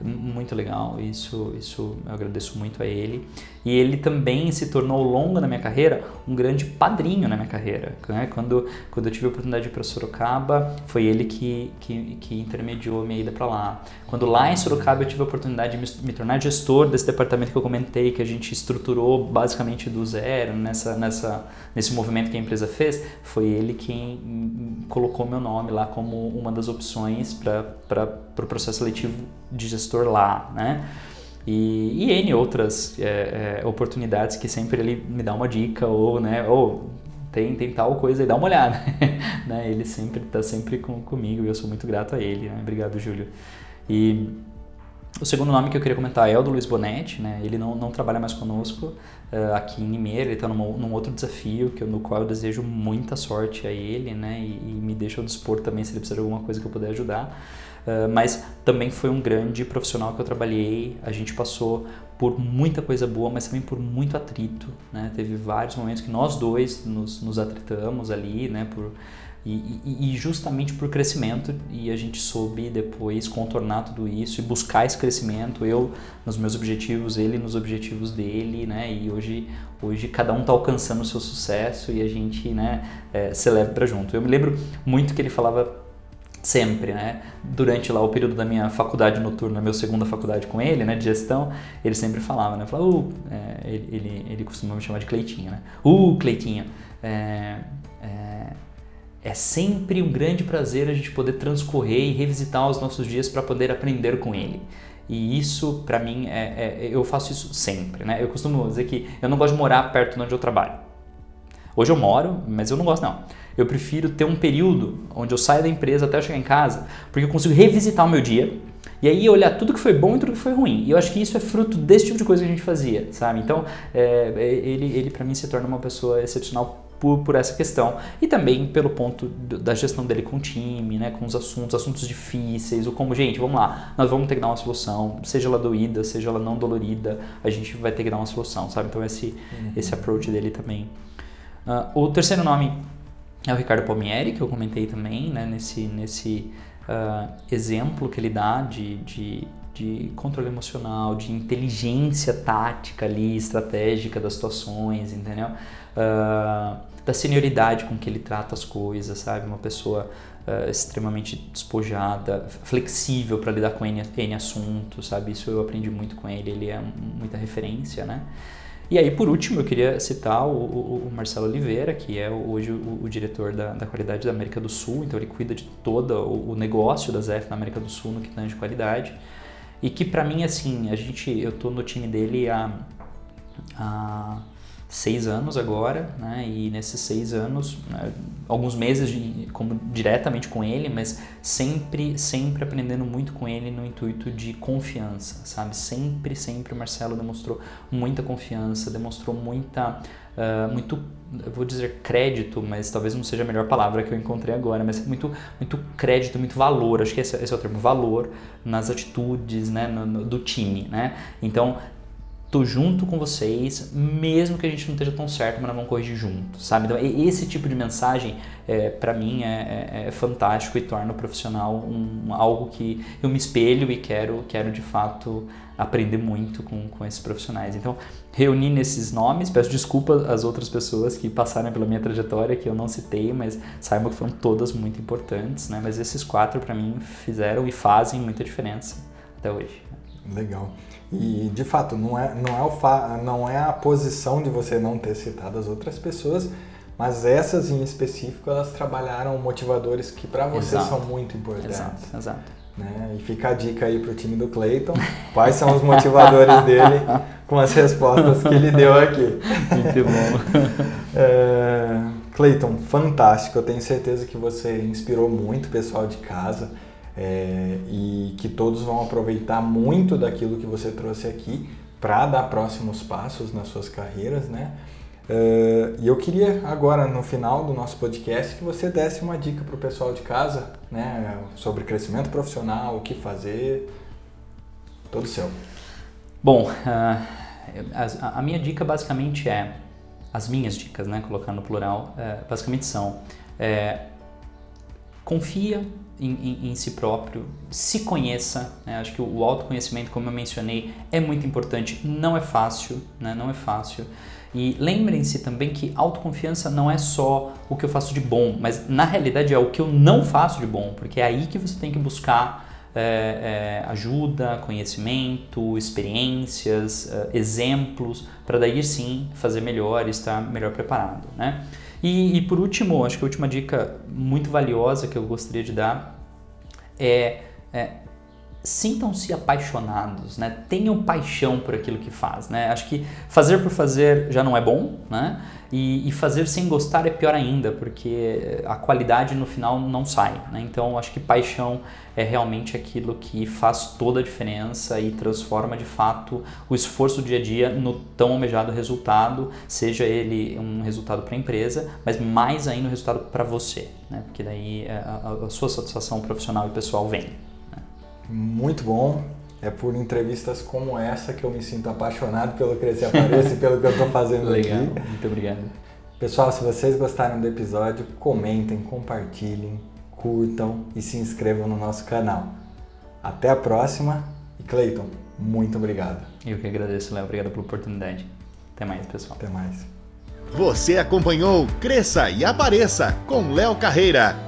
muito legal, isso, isso eu agradeço muito a ele. E ele também se tornou, ao longo da minha carreira, um grande padrinho na minha carreira. Né? Quando, quando eu tive a oportunidade de ir para Sorocaba, foi ele que, que, que intermediou minha ida para lá. Quando lá em Sorocaba eu tive a oportunidade de me, me, tornar gestor desse departamento que eu comentei, que a gente estruturou basicamente do zero, nessa, nessa, nesse movimento que a empresa fez, foi ele quem colocou meu nome lá como uma das opções para o pro processo seletivo de gestor lá, né? E, e N outras é, é, oportunidades que sempre ele me dá uma dica ou, né, ou tem, tem tal coisa e dá uma olhada, né? Ele sempre está sempre com, comigo e eu sou muito grato a ele, né? Obrigado, Júlio. E o segundo nome que eu queria comentar é o do Luiz Bonetti, né? Ele não, não trabalha mais conosco uh, aqui em Limeira, ele está num, num, outro desafio que no qual eu desejo muita sorte a ele, né? E, e me deixa ao dispor também se ele precisar de alguma coisa que eu puder ajudar. Uh, mas também foi um grande profissional que eu trabalhei. A gente passou por muita coisa boa, mas também por muito atrito. Né? Teve vários momentos que nós dois nos, nos atritamos ali, né? Por, e, e, e, justamente por crescimento, e a gente soube depois contornar tudo isso e buscar esse crescimento, eu nos meus objetivos, ele nos objetivos dele, né? E hoje, hoje cada um está alcançando o seu sucesso e a gente né, é, celebra junto. Eu me lembro muito que ele falava sempre, né? Durante lá o período da minha faculdade noturna, minha segunda faculdade com ele, né, de gestão, ele sempre falava, né? Falava, uh, é, ele, ele, ele costuma me chamar de Cleitinho, né? Uh, Cleitinho, é, é, é sempre um grande prazer a gente poder transcorrer e revisitar os nossos dias para poder aprender com ele. E isso, para mim, é, é, eu faço isso sempre, né? Eu costumo dizer que eu não gosto de morar perto de onde eu trabalho. Hoje eu moro, mas eu não gosto não. Eu prefiro ter um período onde eu saio da empresa até eu chegar em casa, porque eu consigo revisitar o meu dia e aí olhar tudo que foi bom e tudo que foi ruim. E eu acho que isso é fruto desse tipo de coisa que a gente fazia, sabe? Então, é, é ele, ele para mim se torna uma pessoa excepcional por, por, essa questão e também pelo ponto da gestão dele com o time, né, com os assuntos, assuntos difíceis, o como, gente, vamos lá, nós vamos ter que dar uma solução, seja ela doída, seja ela não dolorida, a gente vai ter que dar uma solução, sabe? Então esse, uhum. esse approach dele também. Uh, o terceiro nome é o Ricardo Palmieri, que eu comentei também, né, nesse, nesse uh, exemplo que ele dá de, de, de, controle emocional, de inteligência tática ali, estratégica das situações, entendeu? Uh, da senioridade com que ele trata as coisas, sabe? Uma pessoa uh, extremamente despojada, flexível para lidar com N, N assuntos, sabe? Isso eu aprendi muito com ele, ele é muita referência, né? E aí, por último, eu queria citar o, o, o Marcelo Oliveira, que é hoje o, o diretor da, da, qualidade da América do Sul, então ele cuida de todo o, negócio da ZF na América do Sul no que tange qualidade. E que para mim, assim, a gente, eu tô no time dele há, há seis anos agora, né? E nesses seis anos, né, alguns meses de, como diretamente com ele, mas sempre, sempre aprendendo muito com ele no intuito de confiança, sabe? Sempre, sempre o Marcelo demonstrou muita confiança, demonstrou muita, uh, muito, eu vou dizer crédito, mas talvez não seja a melhor palavra que eu encontrei agora, mas muito, muito crédito, muito valor. Acho que esse, esse é o termo, valor nas atitudes, né, no, no, do time, né? Então tô junto com vocês, mesmo que a gente não esteja tão certo, mas nós vamos corrigir junto, sabe? Então, esse tipo de mensagem, é, para mim, é, é, é, fantástico e torna o profissional um, algo que eu me espelho e quero, quero de fato aprender muito com, com esses profissionais. Então, reuni nesses nomes, peço desculpa às outras pessoas que passaram pela minha trajetória, que eu não citei, mas saibam que foram todas muito importantes, né? Mas esses quatro, para mim, fizeram e fazem muita diferença até hoje. Legal. E de fato, não é, não, é o fa não é a posição de você não ter citado as outras pessoas, mas essas em específico elas trabalharam motivadores que para você exato. são muito importantes. Exato, exato. Né? E fica a dica aí para o time do Clayton, quais são os motivadores dele com as respostas que ele deu aqui. Muito bom. é, Clayton, fantástico, eu tenho certeza que você inspirou muito o pessoal de casa é, e que todos vão aproveitar muito daquilo que você trouxe aqui para dar próximos passos nas suas carreiras, né? Uh, e eu queria agora, no final do nosso podcast, que você desse uma dica para o pessoal de casa, né, sobre crescimento profissional, o que fazer, todo seu. Bom, uh, a, a, minha dica basicamente é, as minhas dicas, né, colocando no plural, uh, basicamente são, é, confia em, em, em, si próprio, se conheça, né, acho que o autoconhecimento, como eu mencionei, é muito importante, não é fácil, né, não é fácil, e lembrem-se também que autoconfiança não é só o que eu faço de bom, mas na realidade é o que eu não faço de bom, porque é aí que você tem que buscar é, é, ajuda, conhecimento, experiências, é, exemplos, para daí sim fazer melhor e estar melhor preparado. Né? E, e por último, acho que a última dica muito valiosa que eu gostaria de dar é, é sintam-se apaixonados, né? Tenham paixão por aquilo que faz, né? Acho que fazer por fazer já não é bom, né? E, e, fazer sem gostar é pior ainda, porque a qualidade no final não sai, né? Então acho que paixão é realmente aquilo que faz toda a diferença e transforma de fato o esforço do dia a dia no tão almejado resultado, seja ele um resultado para a empresa, mas mais ainda um resultado para você, né? Porque daí é, a, a sua satisfação profissional e pessoal vem muito bom. É por entrevistas como essa que eu me sinto apaixonado pelo Crescer Apareça e pelo que eu estou fazendo Legal. aqui. Muito obrigado. Pessoal, se vocês gostaram do episódio, comentem, compartilhem, curtam e se inscrevam no nosso canal. Até a próxima e Cleiton, muito obrigado. Eu que agradeço, Léo. Obrigado pela oportunidade. Até mais, pessoal. Até mais. Você acompanhou Cresça e Apareça com Léo Carreira.